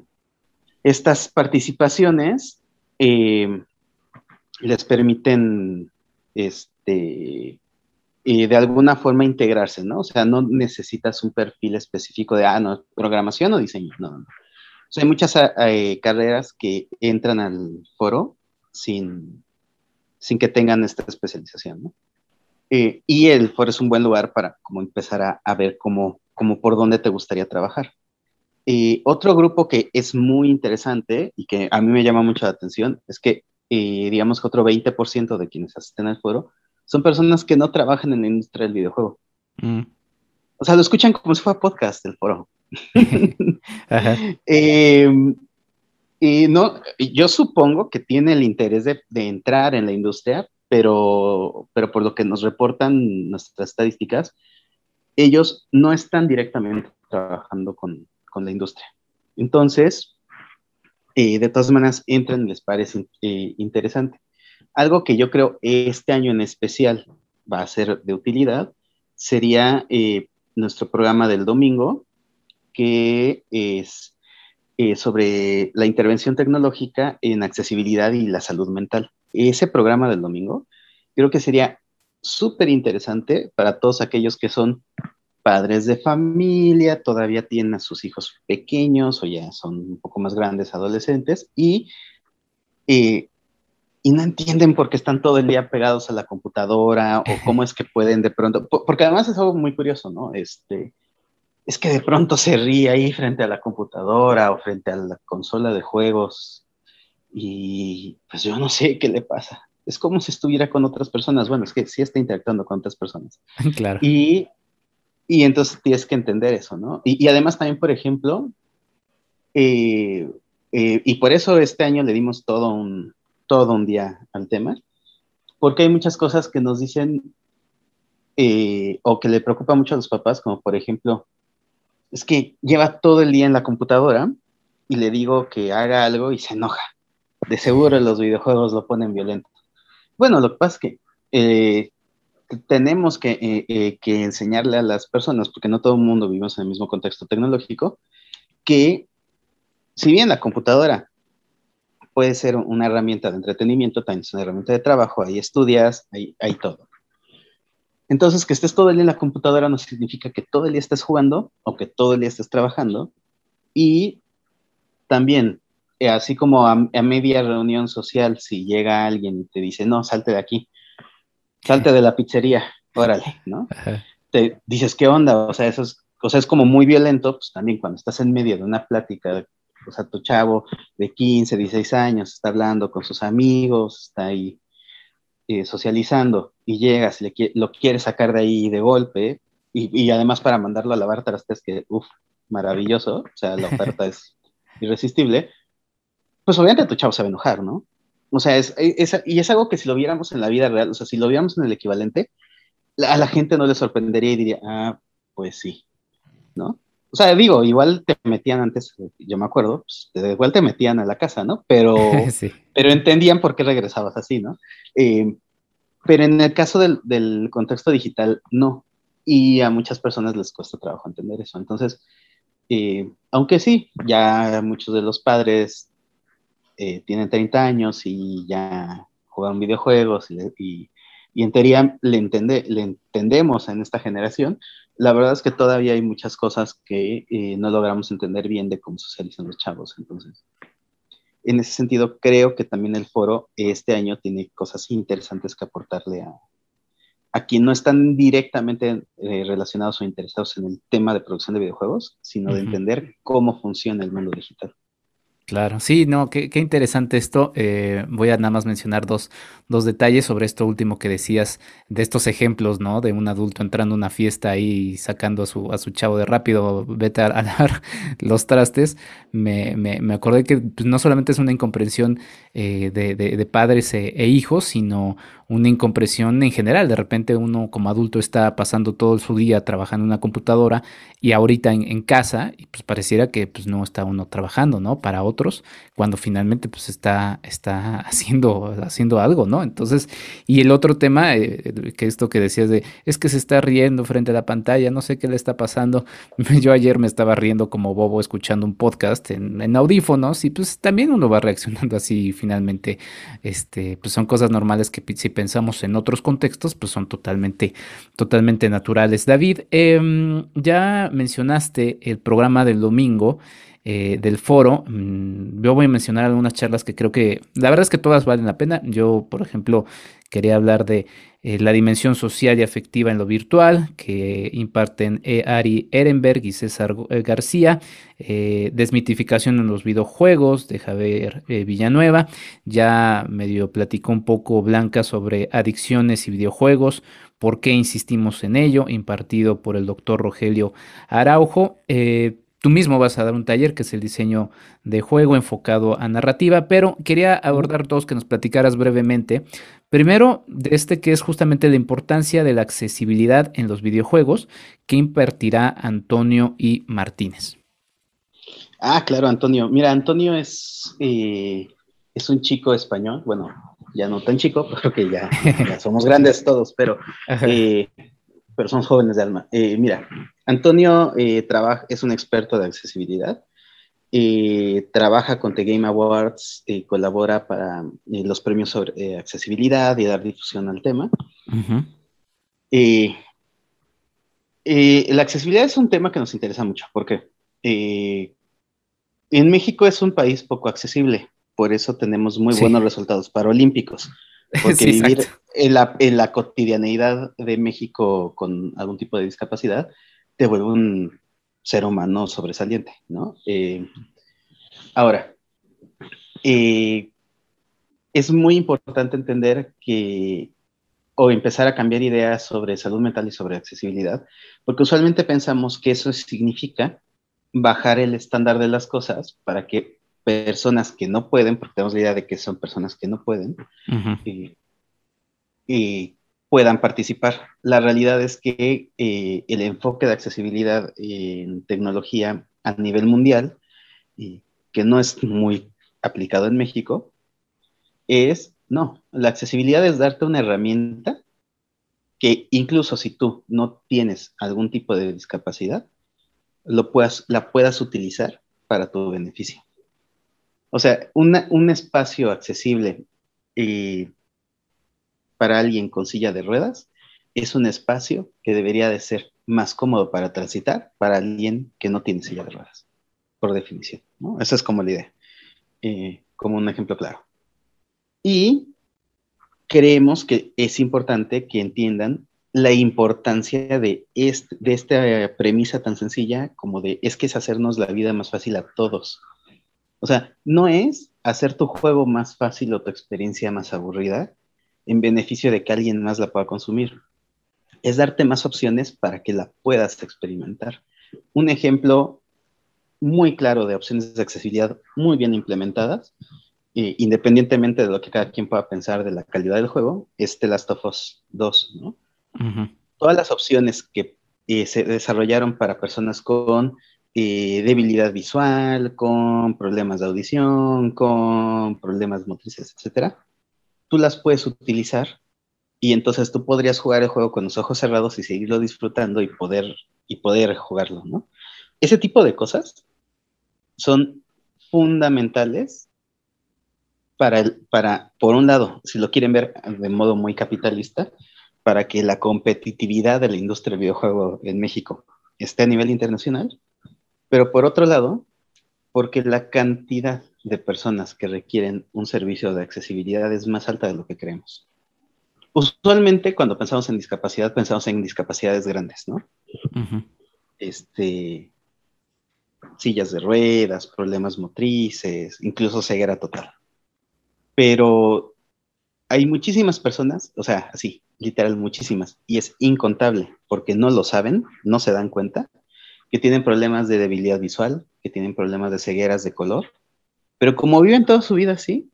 S7: estas participaciones eh, les permiten este, eh, de alguna forma integrarse, ¿no? O sea, no necesitas un perfil específico de, ah, no, programación o diseño, no, no. O sea, hay muchas carreras que entran al foro sin, sin que tengan esta especialización, ¿no? Eh, y el foro es un buen lugar para como empezar a, ver cómo, cómo, por dónde te gustaría trabajar. Eh, otro grupo que es muy interesante y que a mí me llama mucho la atención es que, eh, digamos que otro 20% de quienes asisten al foro son personas que no trabajan en la industria del videojuego. Mm. O sea, lo escuchan como si fuera podcast el foro. Y no, yo supongo que tiene el interés de, entrar en la industria, pero, pero por lo que nos reportan nuestras estadísticas, ellos no están directamente trabajando con, la industria. Entonces, eh, de todas maneras, entran les parece eh, interesante. Algo que yo creo este año en especial va a ser de utilidad sería eh, nuestro programa del domingo, que es eh, sobre la intervención tecnológica en accesibilidad y la salud mental. Ese programa del domingo creo que sería súper interesante para todos aquellos que son padres de familia, todavía tienen a sus hijos pequeños o ya son un poco más grandes adolescentes y, eh, y no entienden por qué están todo el día pegados a la computadora o cómo es que pueden de pronto, porque además es algo muy curioso, ¿no? Este, es que de pronto se ríe ahí frente a la computadora o frente a la consola de juegos y pues yo no sé qué le pasa. Es como si estuviera con otras personas. Bueno, es que sí está interactuando con otras personas.
S2: Claro.
S7: Y, y entonces tienes que entender eso, ¿no? Y, además también, por ejemplo, eh, eh, y por eso este año le dimos todo un, todo un día al tema, porque hay muchas cosas que nos dicen eh, o que le preocupa mucho a los papás, como por ejemplo, es que lleva todo el día en la computadora y le digo que haga algo y se enoja. De seguro los videojuegos lo ponen violento. Bueno, lo que pasa es que eh, tenemos que, eh, eh, que, enseñarle a las personas, porque no todo el mundo vivimos en el mismo contexto tecnológico, que si bien la computadora puede ser una herramienta de entretenimiento, también es una herramienta de trabajo, ahí estudias, hay, hay todo. Entonces, que estés todo el día en la computadora no significa que todo el día estés jugando o que todo el día estés trabajando. Y también eh, así como a, media reunión social, si llega alguien y te dice, no, salte de aquí, salte de la pizzería, órale, ¿no? Te dices, ¿qué onda? O sea, eso es, o sea, es como muy violento, pues también cuando estás en medio de una plática, o sea, tu chavo de 15, 16 años está hablando con sus amigos, está ahí eh, socializando y llegas y le, lo quieres sacar de ahí de golpe y, y además para mandarlo a lavar trastes que, uff, maravilloso, o sea, la oferta es irresistible, pues obviamente tu chavo se va a enojar, ¿no? O sea, es, y es algo que si lo viéramos en la vida real, o sea, si lo viéramos en el equivalente, a la gente no le sorprendería y diría, ah, pues sí, ¿no? O sea, digo, igual te metían antes, yo me acuerdo, pues, igual te metían a la casa, ¿no? Pero, pero entendían por qué regresabas así, ¿no? Eh, pero en el caso del, contexto digital, no. Y a muchas personas les cuesta trabajo entender eso. Entonces, eh, aunque sí, ya muchos de los padres eh, tienen 30 años y ya juegan videojuegos y, en teoría le entendemos en esta generación, la verdad es que todavía hay muchas cosas que eh, no logramos entender bien de cómo socializan los chavos. Entonces, en ese sentido, creo que también el foro este año tiene cosas interesantes que aportarle a, a quien no están directamente eh, relacionados o interesados en el tema de producción de videojuegos, sino de entender cómo funciona el mundo digital.
S2: Claro, sí, no, qué, interesante esto. Eh, voy a nada más mencionar dos, dos, detalles sobre esto último que decías, de estos ejemplos, ¿no? De un adulto entrando a una fiesta y sacando a su, a su chavo de rápido, vete a, lavar los trastes. Me, me, me acordé que pues, no solamente es una incomprensión eh, de, de, padres e, e, hijos, sino una incompresión en general. De repente uno como adulto está pasando todo su día trabajando en una computadora y ahorita en, casa, y pues pareciera que pues no está uno trabajando, ¿no? Para otros, cuando finalmente pues está, está haciendo, haciendo algo, ¿no? Entonces, y el otro tema, eh, que esto que decías de, es que se está riendo frente a la pantalla, no sé qué le está pasando. Yo ayer me estaba riendo como bobo escuchando un podcast en, en audífonos y pues también uno va reaccionando así finalmente, este, pues son cosas normales que si pensamos en otros contextos, pues son totalmente, totalmente naturales. David, em, ya mencionaste el programa del domingo. Eh, del foro. Mm, yo voy a mencionar algunas charlas que creo que, la verdad es que todas valen la pena. Yo, por ejemplo, quería hablar de eh, la dimensión social y afectiva en lo virtual, que imparten e. Ari Ehrenberg y César eh, García, desmitificación en los videojuegos de Javier Villanueva, ya medio platicó un poco Blanca sobre adicciones y videojuegos, por qué insistimos en ello, impartido por el doctor Rogelio Araujo. Tú mismo vas a dar un taller que es el diseño de juego enfocado a narrativa, pero quería abordar dos que nos platicaras brevemente. Primero, de este que es justamente la importancia de la accesibilidad en los videojuegos que impartirá Antonio y Martínez.
S7: Ah, claro, Antonio. Mira, Antonio es, eh, es un chico español, bueno, ya no tan chico, porque ya, ya somos grandes todos, pero pero somos jóvenes de alma. Eh, mira, Antonio eh, trabaja, es un experto de accesibilidad. Eh, trabaja con The Game Awards, y colabora para los premios sobre accesibilidad y dar difusión al tema. la accesibilidad es un tema que nos interesa mucho porque en México es un país poco accesible, por eso tenemos muy buenos resultados paralímpicos. Porque vivir en la, en la, cotidianeidad de México con algún tipo de discapacidad te vuelve un ser humano sobresaliente, ¿no? Eh, ahora, eh, es muy importante entender que, o empezar a cambiar ideas sobre salud mental y sobre accesibilidad, porque usualmente pensamos que eso significa bajar el estándar de las cosas para que personas que no pueden, porque tenemos la idea de que son personas que no pueden, y, puedan participar. La realidad es que eh, el enfoque de accesibilidad en tecnología a nivel mundial, y que no es muy aplicado en México, es, no, la accesibilidad es darte una herramienta que incluso si tú no tienes algún tipo de discapacidad, lo puedas, la puedas utilizar para tu beneficio. O sea, un espacio accesible eh, para alguien con silla de ruedas es un espacio que debería de ser más cómodo para transitar para alguien que no tiene silla de ruedas, por definición. Esa es como la idea. eh, como un ejemplo claro. Y creemos que es importante que entiendan la importancia de, de esta premisa tan sencilla como de es que es hacernos la vida más fácil a todos. O sea, no es hacer tu juego más fácil o tu experiencia más aburrida en beneficio de que alguien más la pueda consumir. Es darte más opciones para que la puedas experimentar. Un ejemplo muy claro de opciones de accesibilidad muy bien implementadas, eh, independientemente de lo que cada quien pueda pensar de la calidad del juego, es The Last of Us 2, ¿no? Todas las opciones que eh, se desarrollaron para personas con eh, debilidad visual, con problemas de audición, con problemas motrices, etcétera, tú las puedes utilizar y entonces tú podrías jugar el juego con los ojos cerrados y seguirlo disfrutando y poder, y poder jugarlo, ¿no? Ese tipo de cosas son fundamentales para, el, para, por un lado, si lo quieren ver de modo muy capitalista, para que la competitividad de la industria del videojuego en México esté a nivel internacional, pero por otro lado, porque la cantidad de personas que requieren un servicio de accesibilidad es más alta de lo que creemos. Usualmente cuando pensamos en discapacidad, pensamos en discapacidades grandes, ¿no? Este, sillas de ruedas, problemas motrices, incluso ceguera total. Pero hay muchísimas personas, o sea, así, literal muchísimas, y es incontable, porque no lo saben, no se dan cuenta, que tienen problemas de debilidad visual, que tienen problemas de cegueras de color, pero como viven toda su vida así,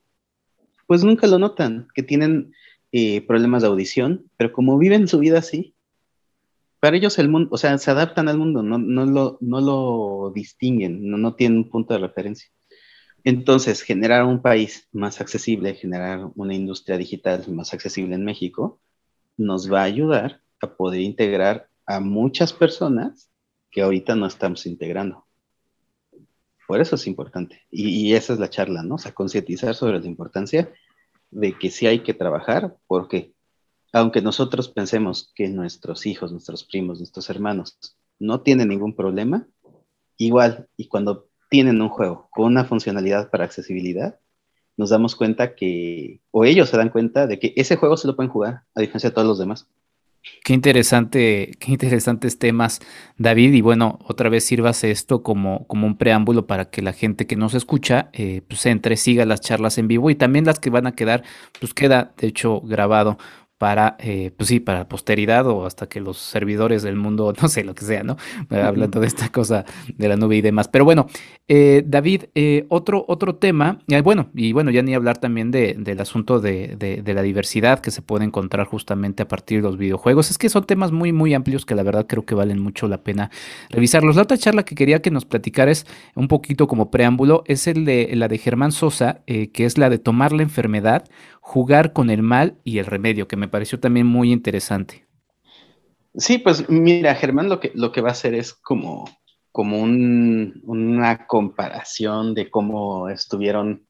S7: pues nunca lo notan, que tienen eh, problemas de audición, pero como viven su vida así, para ellos el mundo, o sea, se adaptan al mundo, no, lo, no lo distinguen, no, no tienen un punto de referencia. Entonces, generar un país más accesible, generar una industria digital más accesible en México, nos va a ayudar a poder integrar a muchas personas que ahorita no estamos integrando. Por eso es importante. Y, esa es la charla, ¿no? O sea, concientizar sobre la importancia de que sí hay que trabajar, porque aunque nosotros pensemos que nuestros hijos, nuestros primos, nuestros hermanos no tienen ningún problema, igual, y cuando tienen un juego con una funcionalidad para accesibilidad, nos damos cuenta que, o ellos se dan cuenta de que ese juego se lo pueden jugar, a diferencia de todos los demás.
S2: Qué interesante, qué interesantes temas, David. Y bueno, otra vez sírvase esto como, como un preámbulo para que la gente que nos escucha, eh, pues entre, siga las charlas en vivo y también las que van a quedar, pues queda de hecho grabado para, eh, pues sí, para posteridad o hasta que los servidores del mundo, no sé, lo que sea, ¿no? Hablando de esta cosa de la nube y demás. Pero bueno, eh, David, eh, otro, otro tema, bueno, y bueno, ya ni hablar también de, del asunto de, de, la diversidad que se puede encontrar justamente a partir de los videojuegos. Es que son temas muy, muy amplios que la verdad creo que valen mucho la pena revisarlos. La otra charla que quería que nos platicaras un poquito como preámbulo es el de la de Germán Sosa, que es la de tomar la enfermedad jugar con el mal y el remedio, que me pareció también muy interesante.
S7: Sí, pues mira, Germán lo que, lo que va a hacer es como, como una comparación de cómo estuvieron,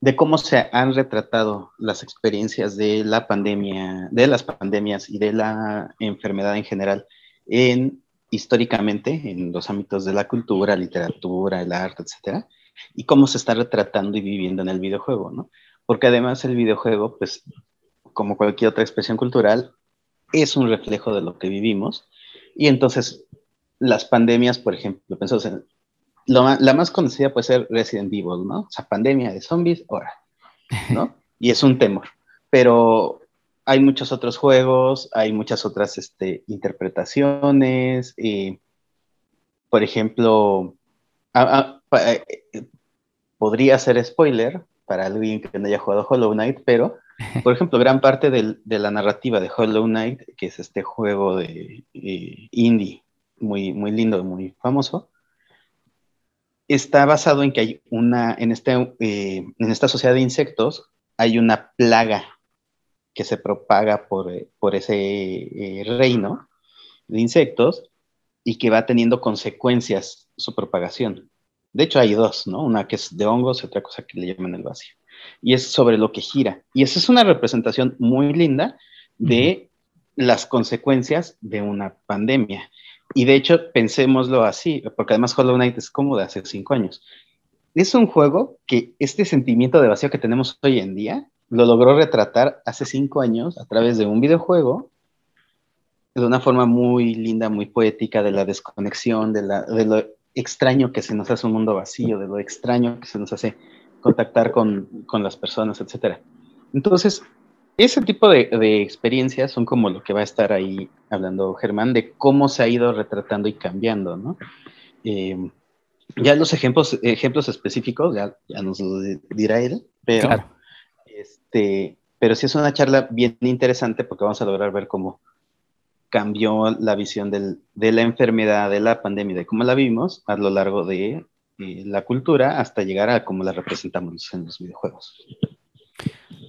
S7: de cómo se han retratado las experiencias de la pandemia, de las pandemias y de la enfermedad en general en históricamente en los ámbitos de la cultura, literatura, el arte, etcétera, y cómo se está retratando y viviendo en el videojuego, ¿no? Porque además el videojuego, pues, como cualquier otra expresión cultural, es un reflejo de lo que vivimos. Y entonces, las pandemias, por ejemplo, pensamos en, la más conocida puede ser Resident Evil, ¿no? O sea, pandemia de zombies, ahora, ¿no? Y es un temor. Pero hay muchos otros juegos, hay muchas otras este, interpretaciones. y por ejemplo, eh, podría ser spoiler, para alguien que no haya jugado Hollow Knight, pero, por ejemplo, gran parte de la narrativa de Hollow Knight, que es este juego de eh, indie muy, muy lindo, muy famoso, está basado en que hay una, en, este, eh, en esta sociedad de insectos, hay una plaga que se propaga por, eh, por ese reino de insectos y que va teniendo consecuencias su propagación. De hecho, hay dos, ¿no? Una que es de hongos y otra cosa que le llaman el vacío. Y es sobre lo que gira. Y esa es una representación muy linda de las consecuencias de una pandemia. Y de hecho, pensémoslo así, porque además Hollow Knight es como de hace cinco años. es un juego que este sentimiento de vacío que tenemos hoy en día lo logró retratar hace cinco años a través de un videojuego de una forma muy linda, muy poética, de la desconexión, de, la, de lo extraño que se nos hace un mundo vacío, de lo extraño que se nos hace contactar con, con las personas, etc. Entonces, ese tipo de, de, experiencias son como lo que va a estar ahí hablando Germán, de cómo se ha ido retratando y cambiando, ¿no? Eh, ya los ejemplos, ejemplos específicos, ya, ya nos lo dirá él, pero, este, pero sí es una charla bien interesante porque vamos a lograr ver cómo, cambió la visión del, de la enfermedad, de la pandemia, de cómo la vimos a lo largo de eh, la cultura hasta llegar a cómo la representamos en los videojuegos.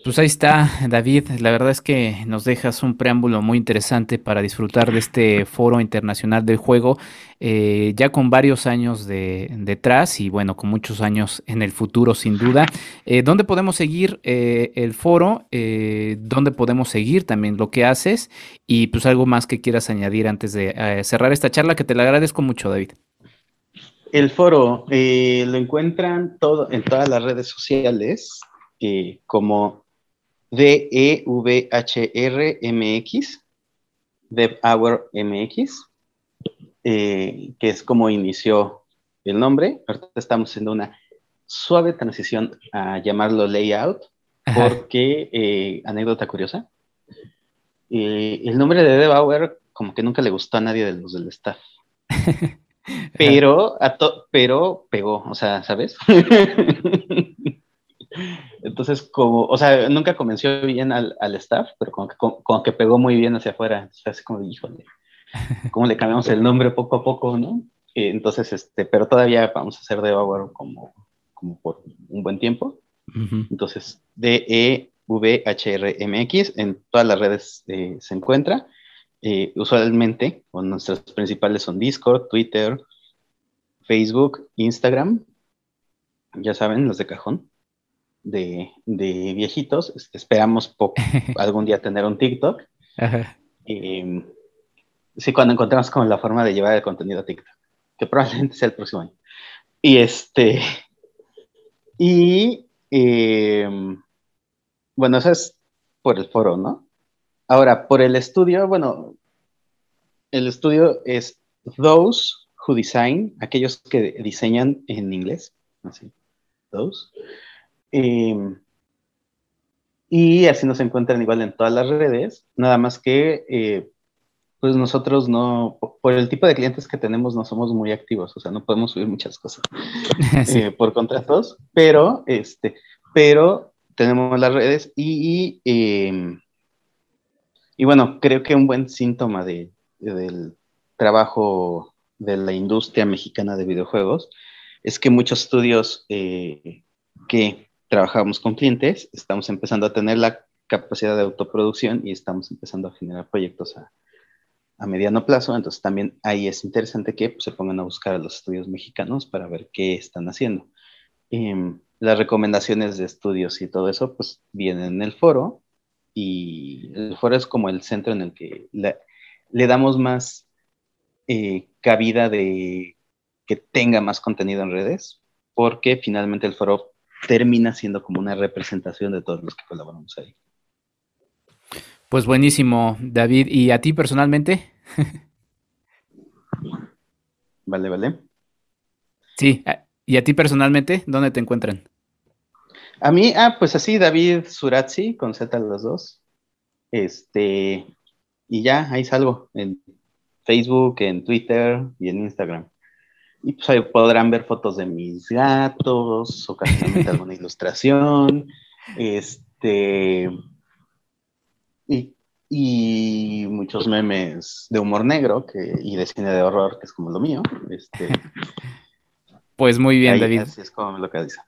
S2: Pues ahí está, David. La verdad es que nos dejas un preámbulo muy interesante para disfrutar de este foro internacional del juego, eh, ya con varios años de, detrás y bueno, con muchos años en el futuro sin duda. Eh, ¿Dónde podemos seguir eh, el foro? ¿Dónde podemos seguir también lo que haces? Y pues algo más que quieras añadir antes de cerrar esta charla, que te la agradezco mucho, David.
S7: El foro lo encuentran todo, en todas las redes sociales como D-E-V-H-R-M-X, DevHour MX, eh, que es como inició el nombre. Ahorita estamos haciendo una suave transición a llamarlo layout, porque, eh, anécdota curiosa, eh, el nombre de DevHour como que nunca le gustó a nadie de los del staff. pero, pero pegó, o sea, ¿sabes? Entonces, como, o sea, nunca convenció bien al, al staff, pero como que, como, que, pegó muy bien hacia afuera. O así como, híjole, ¿cómo le cambiamos el nombre poco a poco, no? Entonces, este, pero todavía vamos a hacer de Bauer como, como por un buen tiempo. Entonces, D-E-V-H-R-M-X en todas las redes eh, se encuentra. Eh, usualmente, con nuestras principales son Discord, Twitter, Facebook, Instagram. Ya saben, los de cajón de, viejitos. Esperamos algún día tener un TikTok. Em, sí, cuando encontramos como la forma de llevar el contenido a TikTok, que probablemente sea el próximo año. Y este, y em, bueno, eso es por el foro, ¿no? Ahora, por el estudio, bueno, el estudio es Those Who Design, aquellos que diseñan en inglés, así, Those. Y así nos encuentran igual en todas las redes, nada más que eh, pues nosotros no, por el tipo de clientes que tenemos, no somos muy activos, o sea, no podemos subir muchas cosas eh, por contratos, pero, este, pero tenemos las redes y, em, y bueno, creo que un buen síntoma de, del trabajo de la industria mexicana de videojuegos es que muchos estudios eh, que trabajamos con clientes, estamos empezando a tener la capacidad de autoproducción y estamos empezando a generar proyectos a, mediano plazo. Entonces también ahí es interesante que pues, se pongan a buscar a los estudios mexicanos para ver qué están haciendo. Em, las recomendaciones de estudios y todo eso pues vienen en el foro y el foro es como el centro en el que le damos más eh, cabida de que tenga más contenido en redes porque finalmente el foro termina siendo como una representación de todos los que colaboramos ahí.
S2: Pues buenísimo, David. ¿Y a ti personalmente?
S7: vale, vale.
S2: Sí, ¿y a ti personalmente? ¿Dónde te encuentran?
S7: A mí, ah, pues así, David Surazzi, con Z los dos. Este, y ya, ahí salgo en Facebook, en Twitter y en Instagram. Y pues ahí podrán ver fotos de mis gatos, ocasionalmente alguna ilustración, este, y, muchos memes de humor negro que, y de cine de horror, que es como lo mío. Este,
S2: pues muy bien, David.
S7: Así es como me localiza.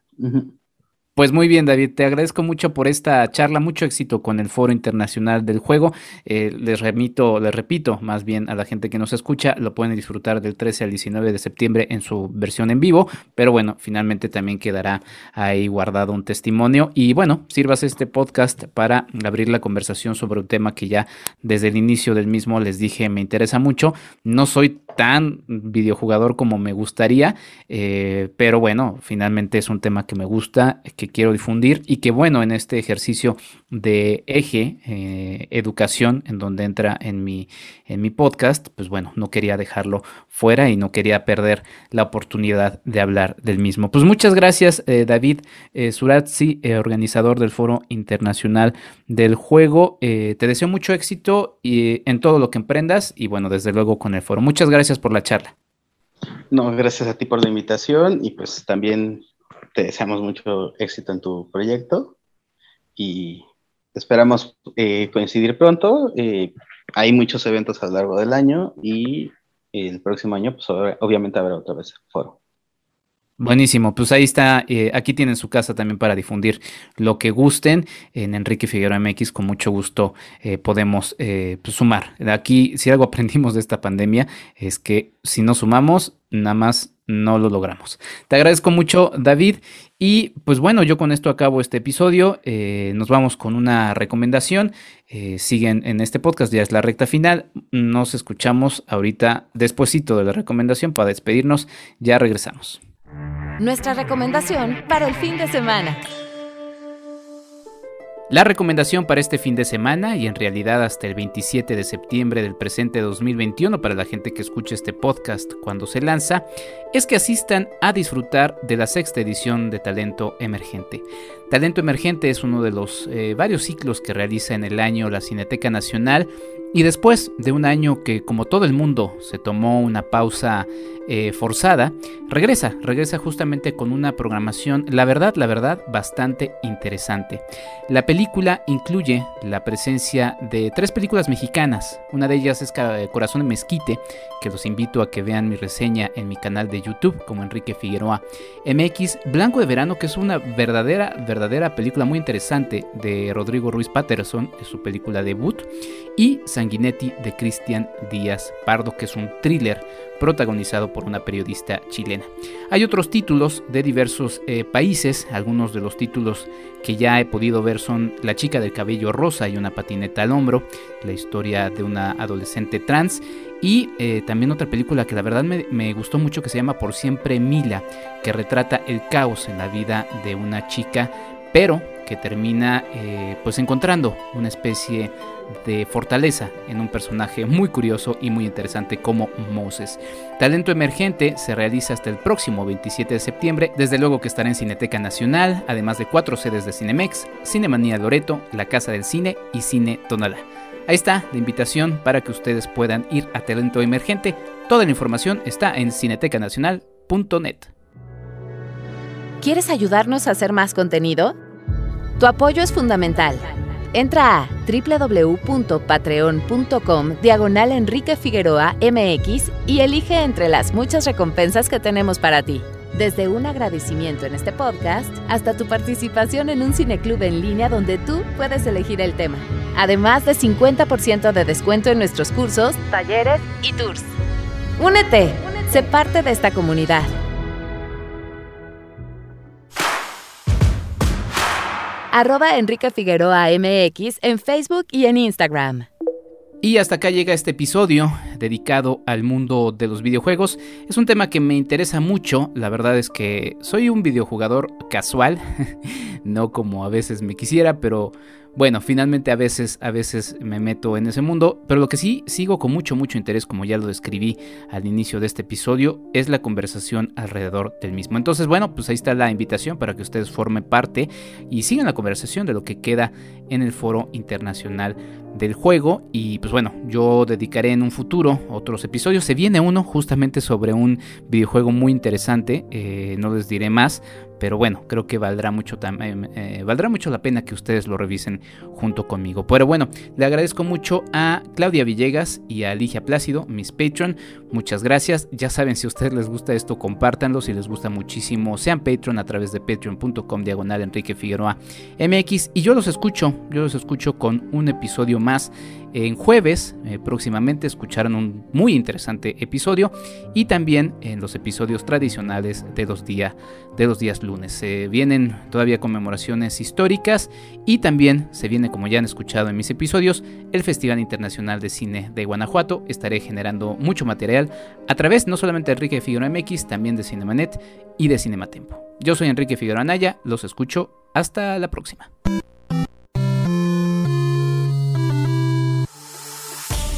S2: Pues muy bien, David, te agradezco mucho por esta charla, mucho éxito con el Foro Internacional del Juego. Eh, les remito, les repito, más bien a la gente que nos escucha, lo pueden disfrutar del 13 al 19 de septiembre en su versión en vivo, pero bueno, finalmente también quedará ahí guardado un testimonio y bueno, sirvas este podcast para abrir la conversación sobre un tema que ya desde el inicio del mismo les dije me interesa mucho. No soy tan videojugador como me gustaría, eh, pero bueno, finalmente es un tema que me gusta, que quiero difundir y que bueno, en este ejercicio de eje, eh, educación, en donde entra en mi, en mi podcast, pues bueno, no quería dejarlo fuera y no quería perder la oportunidad de hablar del mismo. Pues muchas gracias, eh, David eh, Surazzi, organizador del Foro Internacional del Juego. te deseo mucho éxito y, en todo lo que emprendas y bueno, desde luego con el foro. Muchas gracias por la charla.
S7: No, gracias a ti por la invitación y pues también te deseamos mucho éxito en tu proyecto y esperamos eh, coincidir pronto. Eh, hay muchos eventos a lo largo del año y el próximo año, pues obviamente habrá otra vez foro.
S2: Buenísimo, pues ahí está, eh, aquí tienen su casa también para difundir lo que gusten. En Enrique Figueroa MX con mucho gusto podemos pues, sumar. Aquí, si algo aprendimos de esta pandemia, es que si no sumamos, nada más no lo logramos. Te agradezco mucho, David. Y pues bueno, yo con esto acabo este episodio. Eh, nos vamos con una recomendación. Eh, siguen en este podcast, ya es la recta final. Nos escuchamos ahorita despuesito de la recomendación para despedirnos. Ya regresamos.
S1: Nuestra recomendación para el fin de semana.
S2: La recomendación para este fin de semana y en realidad hasta el 27 de septiembre del presente 2021 para la gente que escuche este podcast cuando se lanza es que asistan a disfrutar de la sexta edición de Talento Emergente. Talento Emergente es uno de los eh, varios ciclos que realiza en el año la Cineteca Nacional. Y después de un año que como todo el mundo se tomó una pausa eh, forzada, regresa, regresa justamente con una programación, la verdad, la verdad, bastante interesante. La película incluye la presencia de tres películas mexicanas, una de ellas es Corazón de Mezquite, que los invito a que vean mi reseña en mi canal de YouTube como Enrique Figueroa MX, Blanco de Verano, que es una verdadera, verdadera película muy interesante de Rodrigo Ruiz Patterson, es su película debut, y Sanguinetti de Cristian Díaz Pardo, que es un thriller protagonizado por una periodista chilena. Hay otros títulos de diversos eh, países, algunos de los títulos que ya he podido ver son La chica del cabello rosa y una patineta al hombro, la historia de una adolescente trans y eh, también otra película que la verdad me, gustó mucho que se llama Por siempre Mila, que retrata el caos en la vida de una chica, pero que termina eh, pues encontrando una especie de fortaleza en un personaje muy curioso y muy interesante como Moses. Talento Emergente se realiza hasta el próximo 27 de septiembre, desde luego que estará en Cineteca Nacional, además de cuatro sedes de Cinemex, Cinemanía Loreto, La Casa del Cine y Cine Tonalá. Ahí está la invitación para que ustedes puedan ir a Talento Emergente. Toda la información está en cinetecanacional.net.
S1: ¿Quieres ayudarnos a hacer más contenido? Tu apoyo es fundamental. Entra a www.patreon.com diagonal Enrique Figueroa MX y elige entre las muchas recompensas que tenemos para ti. Desde un agradecimiento en este podcast hasta tu participación en un cineclub en línea donde tú puedes elegir el tema. Además de 50% de descuento en nuestros cursos, talleres y tours. Únete, sé parte de esta comunidad. arroba Enrique Figueroa MX en Facebook y en Instagram.
S2: Y hasta acá llega este episodio dedicado al mundo de los videojuegos. Es un tema que me interesa mucho, la verdad es que soy un videojugador casual, no como a veces me quisiera, pero bueno, finalmente a veces, a veces me meto en ese mundo, pero lo que sí sigo con mucho, mucho interés, como ya lo describí al inicio de este episodio, es la conversación alrededor del mismo. Entonces, bueno, pues ahí está la invitación para que ustedes formen parte y sigan la conversación de lo que queda en el foro internacional del juego. Y pues bueno, yo dedicaré en un futuro otros episodios. Se viene uno justamente sobre un videojuego muy interesante, eh, no les diré más, pero bueno, creo que valdrá mucho, eh, eh, valdrá mucho la pena que ustedes lo revisen junto conmigo. Pero bueno, le agradezco mucho a Claudia Villegas y a Ligia Plácido, mis Patreon. Muchas gracias. Ya saben, si a ustedes les gusta esto, compártanlo. Si les gusta muchísimo, sean Patreon a través de patreon.com diagonal Enrique Figueroa MX. Y yo los escucho, yo los escucho con un episodio más en jueves. Eh, próximamente escucharán un muy interesante episodio. Y también en los episodios tradicionales de los, de los días lunes. Se vienen todavía conmemoraciones históricas y también se viene, como ya han escuchado en mis episodios, el Festival Internacional de Cine de Guanajuato. Estaré generando mucho material a través no solamente de Enrique Figueroa MX, también de Cinemanet y de Cinematempo. Yo soy Enrique Figueroa Anaya, los escucho. Hasta la próxima.